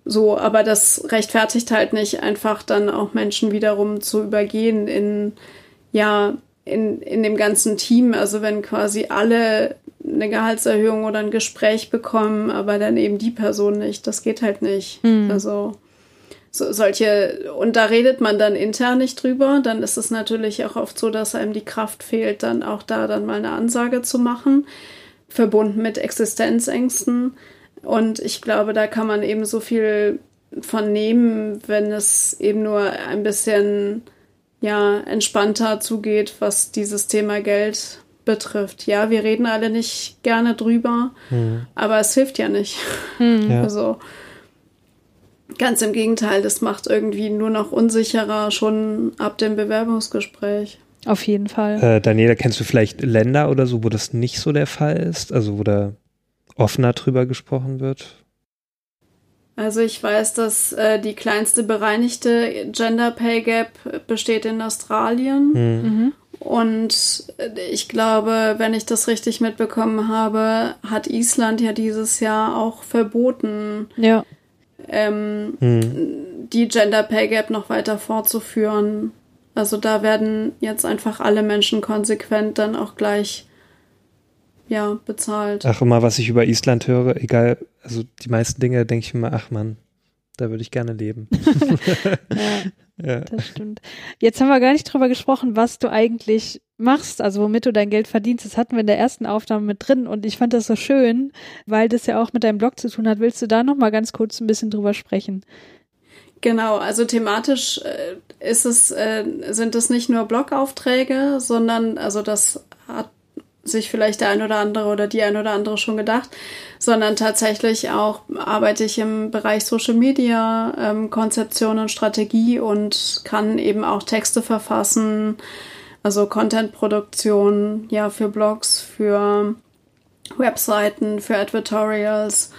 so, aber das rechtfertigt halt nicht einfach dann auch Menschen wiederum zu übergehen in, ja, in, in dem ganzen Team. Also wenn quasi alle eine Gehaltserhöhung oder ein Gespräch bekommen, aber dann eben die Person nicht, das geht halt nicht. Hm. Also so, solche, und da redet man dann intern nicht drüber, dann ist es natürlich auch oft so, dass einem die Kraft fehlt, dann auch da dann mal eine Ansage zu machen, verbunden mit Existenzängsten. Und ich glaube, da kann man eben so viel von nehmen, wenn es eben nur ein bisschen ja, entspannter zugeht, was dieses Thema Geld betrifft. Ja, wir reden alle nicht gerne drüber, mhm. aber es hilft ja nicht. Mhm. Also ganz im Gegenteil, das macht irgendwie nur noch unsicherer schon ab dem Bewerbungsgespräch. Auf jeden Fall. Äh, Daniela, kennst du vielleicht Länder oder so, wo das nicht so der Fall ist? Also wo da offener drüber gesprochen wird? Also ich weiß, dass äh, die kleinste bereinigte Gender Pay Gap besteht in Australien. Hm. Mhm. Und ich glaube, wenn ich das richtig mitbekommen habe, hat Island ja dieses Jahr auch verboten, ja. ähm, hm. die Gender Pay Gap noch weiter fortzuführen. Also da werden jetzt einfach alle Menschen konsequent dann auch gleich ja, bezahlt. Ach, immer, was ich über Island höre, egal, also die meisten Dinge denke ich immer, ach man, da würde ich gerne leben. ja, ja, das stimmt. Jetzt haben wir gar nicht drüber gesprochen, was du eigentlich machst, also womit du dein Geld verdienst. Das hatten wir in der ersten Aufnahme mit drin und ich fand das so schön, weil das ja auch mit deinem Blog zu tun hat. Willst du da noch mal ganz kurz ein bisschen drüber sprechen? Genau, also thematisch äh, ist es, äh, sind es nicht nur Blogaufträge, sondern also das hat sich vielleicht der ein oder andere oder die ein oder andere schon gedacht, sondern tatsächlich auch arbeite ich im Bereich Social Media, ähm, Konzeption und Strategie und kann eben auch Texte verfassen, also Contentproduktion, ja, für Blogs, für Webseiten, für Advertorials.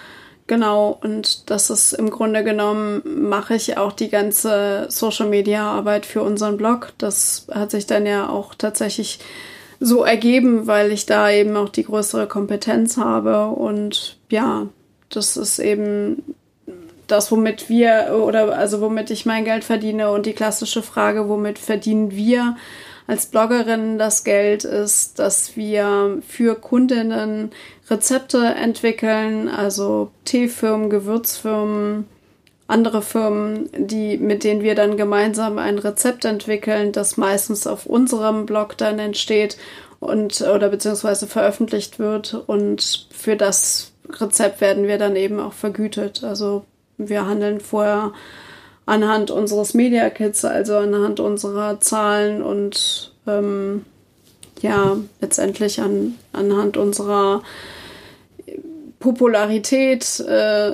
Genau, und das ist im Grunde genommen, mache ich auch die ganze Social Media Arbeit für unseren Blog. Das hat sich dann ja auch tatsächlich so ergeben, weil ich da eben auch die größere Kompetenz habe. Und ja, das ist eben das, womit wir oder also womit ich mein Geld verdiene. Und die klassische Frage, womit verdienen wir als Bloggerinnen das Geld, ist, dass wir für Kundinnen Rezepte entwickeln, also Teefirmen, Gewürzfirmen, andere Firmen, die, mit denen wir dann gemeinsam ein Rezept entwickeln, das meistens auf unserem Blog dann entsteht und oder beziehungsweise veröffentlicht wird und für das Rezept werden wir dann eben auch vergütet. Also wir handeln vorher anhand unseres Media Kits, also anhand unserer Zahlen und ähm, ja, letztendlich an, anhand unserer Popularität äh,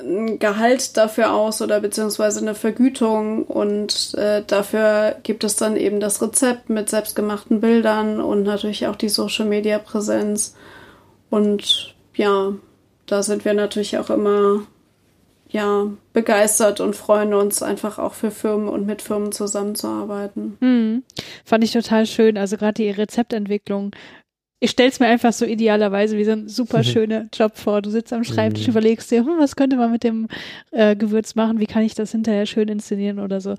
ein Gehalt dafür aus oder beziehungsweise eine Vergütung und äh, dafür gibt es dann eben das Rezept mit selbstgemachten Bildern und natürlich auch die Social Media Präsenz und ja, da sind wir natürlich auch immer ja begeistert und freuen uns einfach auch für Firmen und mit Firmen zusammenzuarbeiten. Mhm. Fand ich total schön. Also gerade die Rezeptentwicklung ich stell's mir einfach so idealerweise wie so ein super schöner Job vor. Du sitzt am Schreibtisch, mhm. überlegst dir, hm, was könnte man mit dem äh, Gewürz machen? Wie kann ich das hinterher schön inszenieren oder so?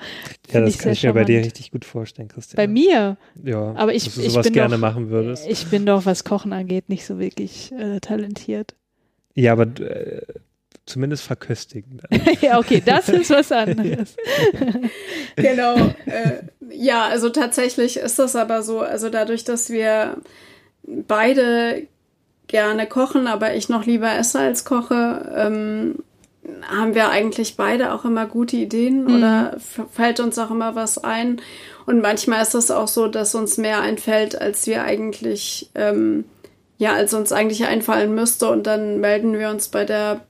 Ja, das kann ich mir bei dir richtig gut vorstellen, Christian. Bei mir? Ja. Aber ich, dass du sowas ich bin gerne doch, machen würdest. Ich bin doch, was Kochen angeht, nicht so wirklich äh, talentiert. Ja, aber äh, zumindest verköstigen. ja, okay, das ist was anderes. genau. Äh, ja, also tatsächlich ist das aber so. Also dadurch, dass wir beide gerne kochen, aber ich noch lieber esse als koche, ähm, haben wir eigentlich beide auch immer gute Ideen mhm. oder fällt uns auch immer was ein. Und manchmal ist es auch so, dass uns mehr einfällt, als wir eigentlich, ähm, ja, als uns eigentlich einfallen müsste. Und dann melden wir uns bei der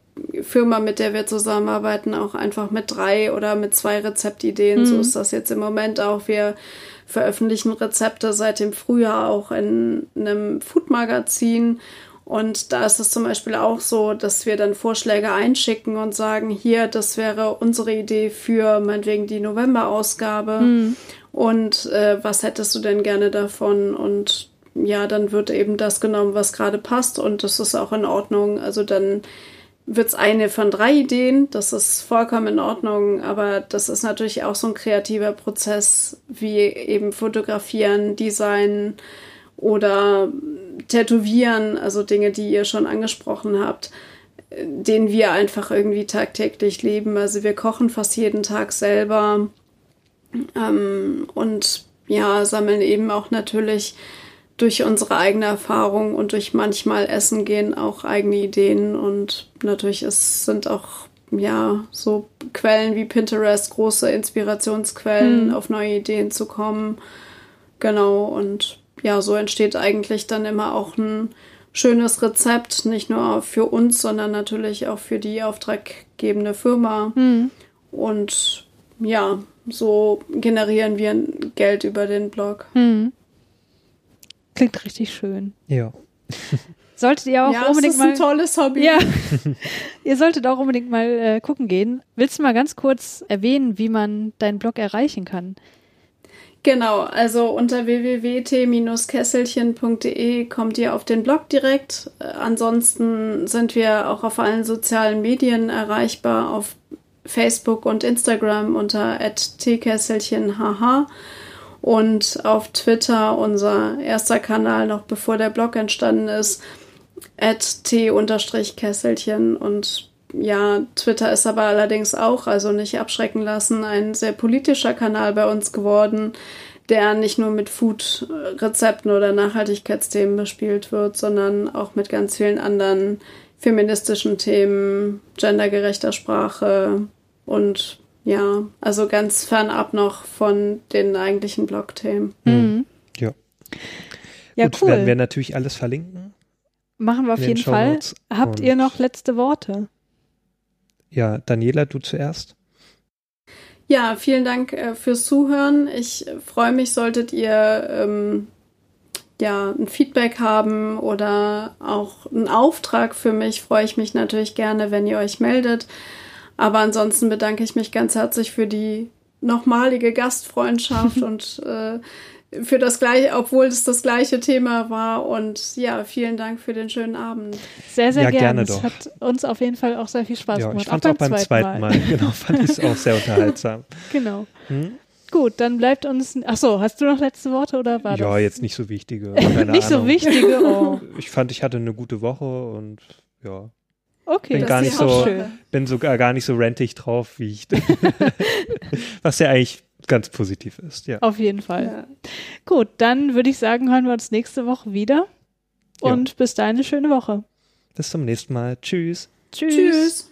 Firma, mit der wir zusammenarbeiten, auch einfach mit drei oder mit zwei Rezeptideen. Mhm. So ist das jetzt im Moment auch. Wir veröffentlichen Rezepte seit dem Frühjahr auch in einem Food-Magazin. Und da ist es zum Beispiel auch so, dass wir dann Vorschläge einschicken und sagen, hier, das wäre unsere Idee für meinetwegen die November-Ausgabe. Mhm. Und äh, was hättest du denn gerne davon? Und ja, dann wird eben das genommen, was gerade passt. Und das ist auch in Ordnung. Also dann wird es eine von drei Ideen. Das ist vollkommen in Ordnung, aber das ist natürlich auch so ein kreativer Prozess, wie eben fotografieren, designen oder tätowieren, also Dinge, die ihr schon angesprochen habt, den wir einfach irgendwie tagtäglich leben. Also wir kochen fast jeden Tag selber ähm, und ja, sammeln eben auch natürlich durch unsere eigene Erfahrung und durch manchmal Essen gehen auch eigene Ideen und natürlich es sind auch ja so Quellen wie Pinterest große Inspirationsquellen, mhm. auf neue Ideen zu kommen. Genau und ja, so entsteht eigentlich dann immer auch ein schönes Rezept, nicht nur für uns, sondern natürlich auch für die auftraggebende Firma. Mhm. Und ja, so generieren wir Geld über den Blog. Mhm. Klingt richtig schön. Ja. Solltet ihr auch ja, unbedingt mal. Das ist ein tolles Hobby. Ja. ihr solltet auch unbedingt mal äh, gucken gehen. Willst du mal ganz kurz erwähnen, wie man deinen Blog erreichen kann? Genau, also unter www.t-kesselchen.de kommt ihr auf den Blog direkt. Äh, ansonsten sind wir auch auf allen sozialen Medien erreichbar, auf Facebook und Instagram unter tkesselchenhh und auf Twitter unser erster Kanal noch bevor der Blog entstanden ist, at t-kesselchen. Und ja, Twitter ist aber allerdings auch, also nicht abschrecken lassen, ein sehr politischer Kanal bei uns geworden, der nicht nur mit Food-Rezepten oder Nachhaltigkeitsthemen bespielt wird, sondern auch mit ganz vielen anderen feministischen Themen, gendergerechter Sprache und ja, also ganz fernab noch von den eigentlichen Blog-Themen. Mhm. mhm. Ja. Ja, Gut, cool. werden wir natürlich alles verlinken. Machen wir auf jeden Fall. Habt ihr noch letzte Worte? Ja, Daniela, du zuerst. Ja, vielen Dank äh, fürs Zuhören. Ich freue mich, solltet ihr ähm, ja ein Feedback haben oder auch einen Auftrag für mich, freue ich mich natürlich gerne, wenn ihr euch meldet. Aber ansonsten bedanke ich mich ganz herzlich für die nochmalige Gastfreundschaft und äh, für das gleiche, obwohl es das gleiche Thema war. Und ja, vielen Dank für den schönen Abend. Sehr, sehr ja, gerne. gerne doch. Es hat uns auf jeden Fall auch sehr viel Spaß ja, gemacht. Ich fand es auch, beim, zweiten Mal. Mal. Genau, fand ich es auch sehr unterhaltsam. genau. Hm? Gut, dann bleibt uns. Ach so, hast du noch letzte Worte oder war ja, das? Ja, jetzt nicht so wichtige. nicht Ahnung. so wichtige. Oh. Ich fand, ich hatte eine gute Woche und ja. Okay, bin gar nicht so, bin sogar gar nicht so rentig drauf, wie ich. was ja eigentlich ganz positiv ist, ja. Auf jeden Fall. Ja. Gut, dann würde ich sagen, hören wir uns nächste Woche wieder. Und ja. bis dahin eine schöne Woche. Bis zum nächsten Mal. Tschüss. Tschüss. Tschüss.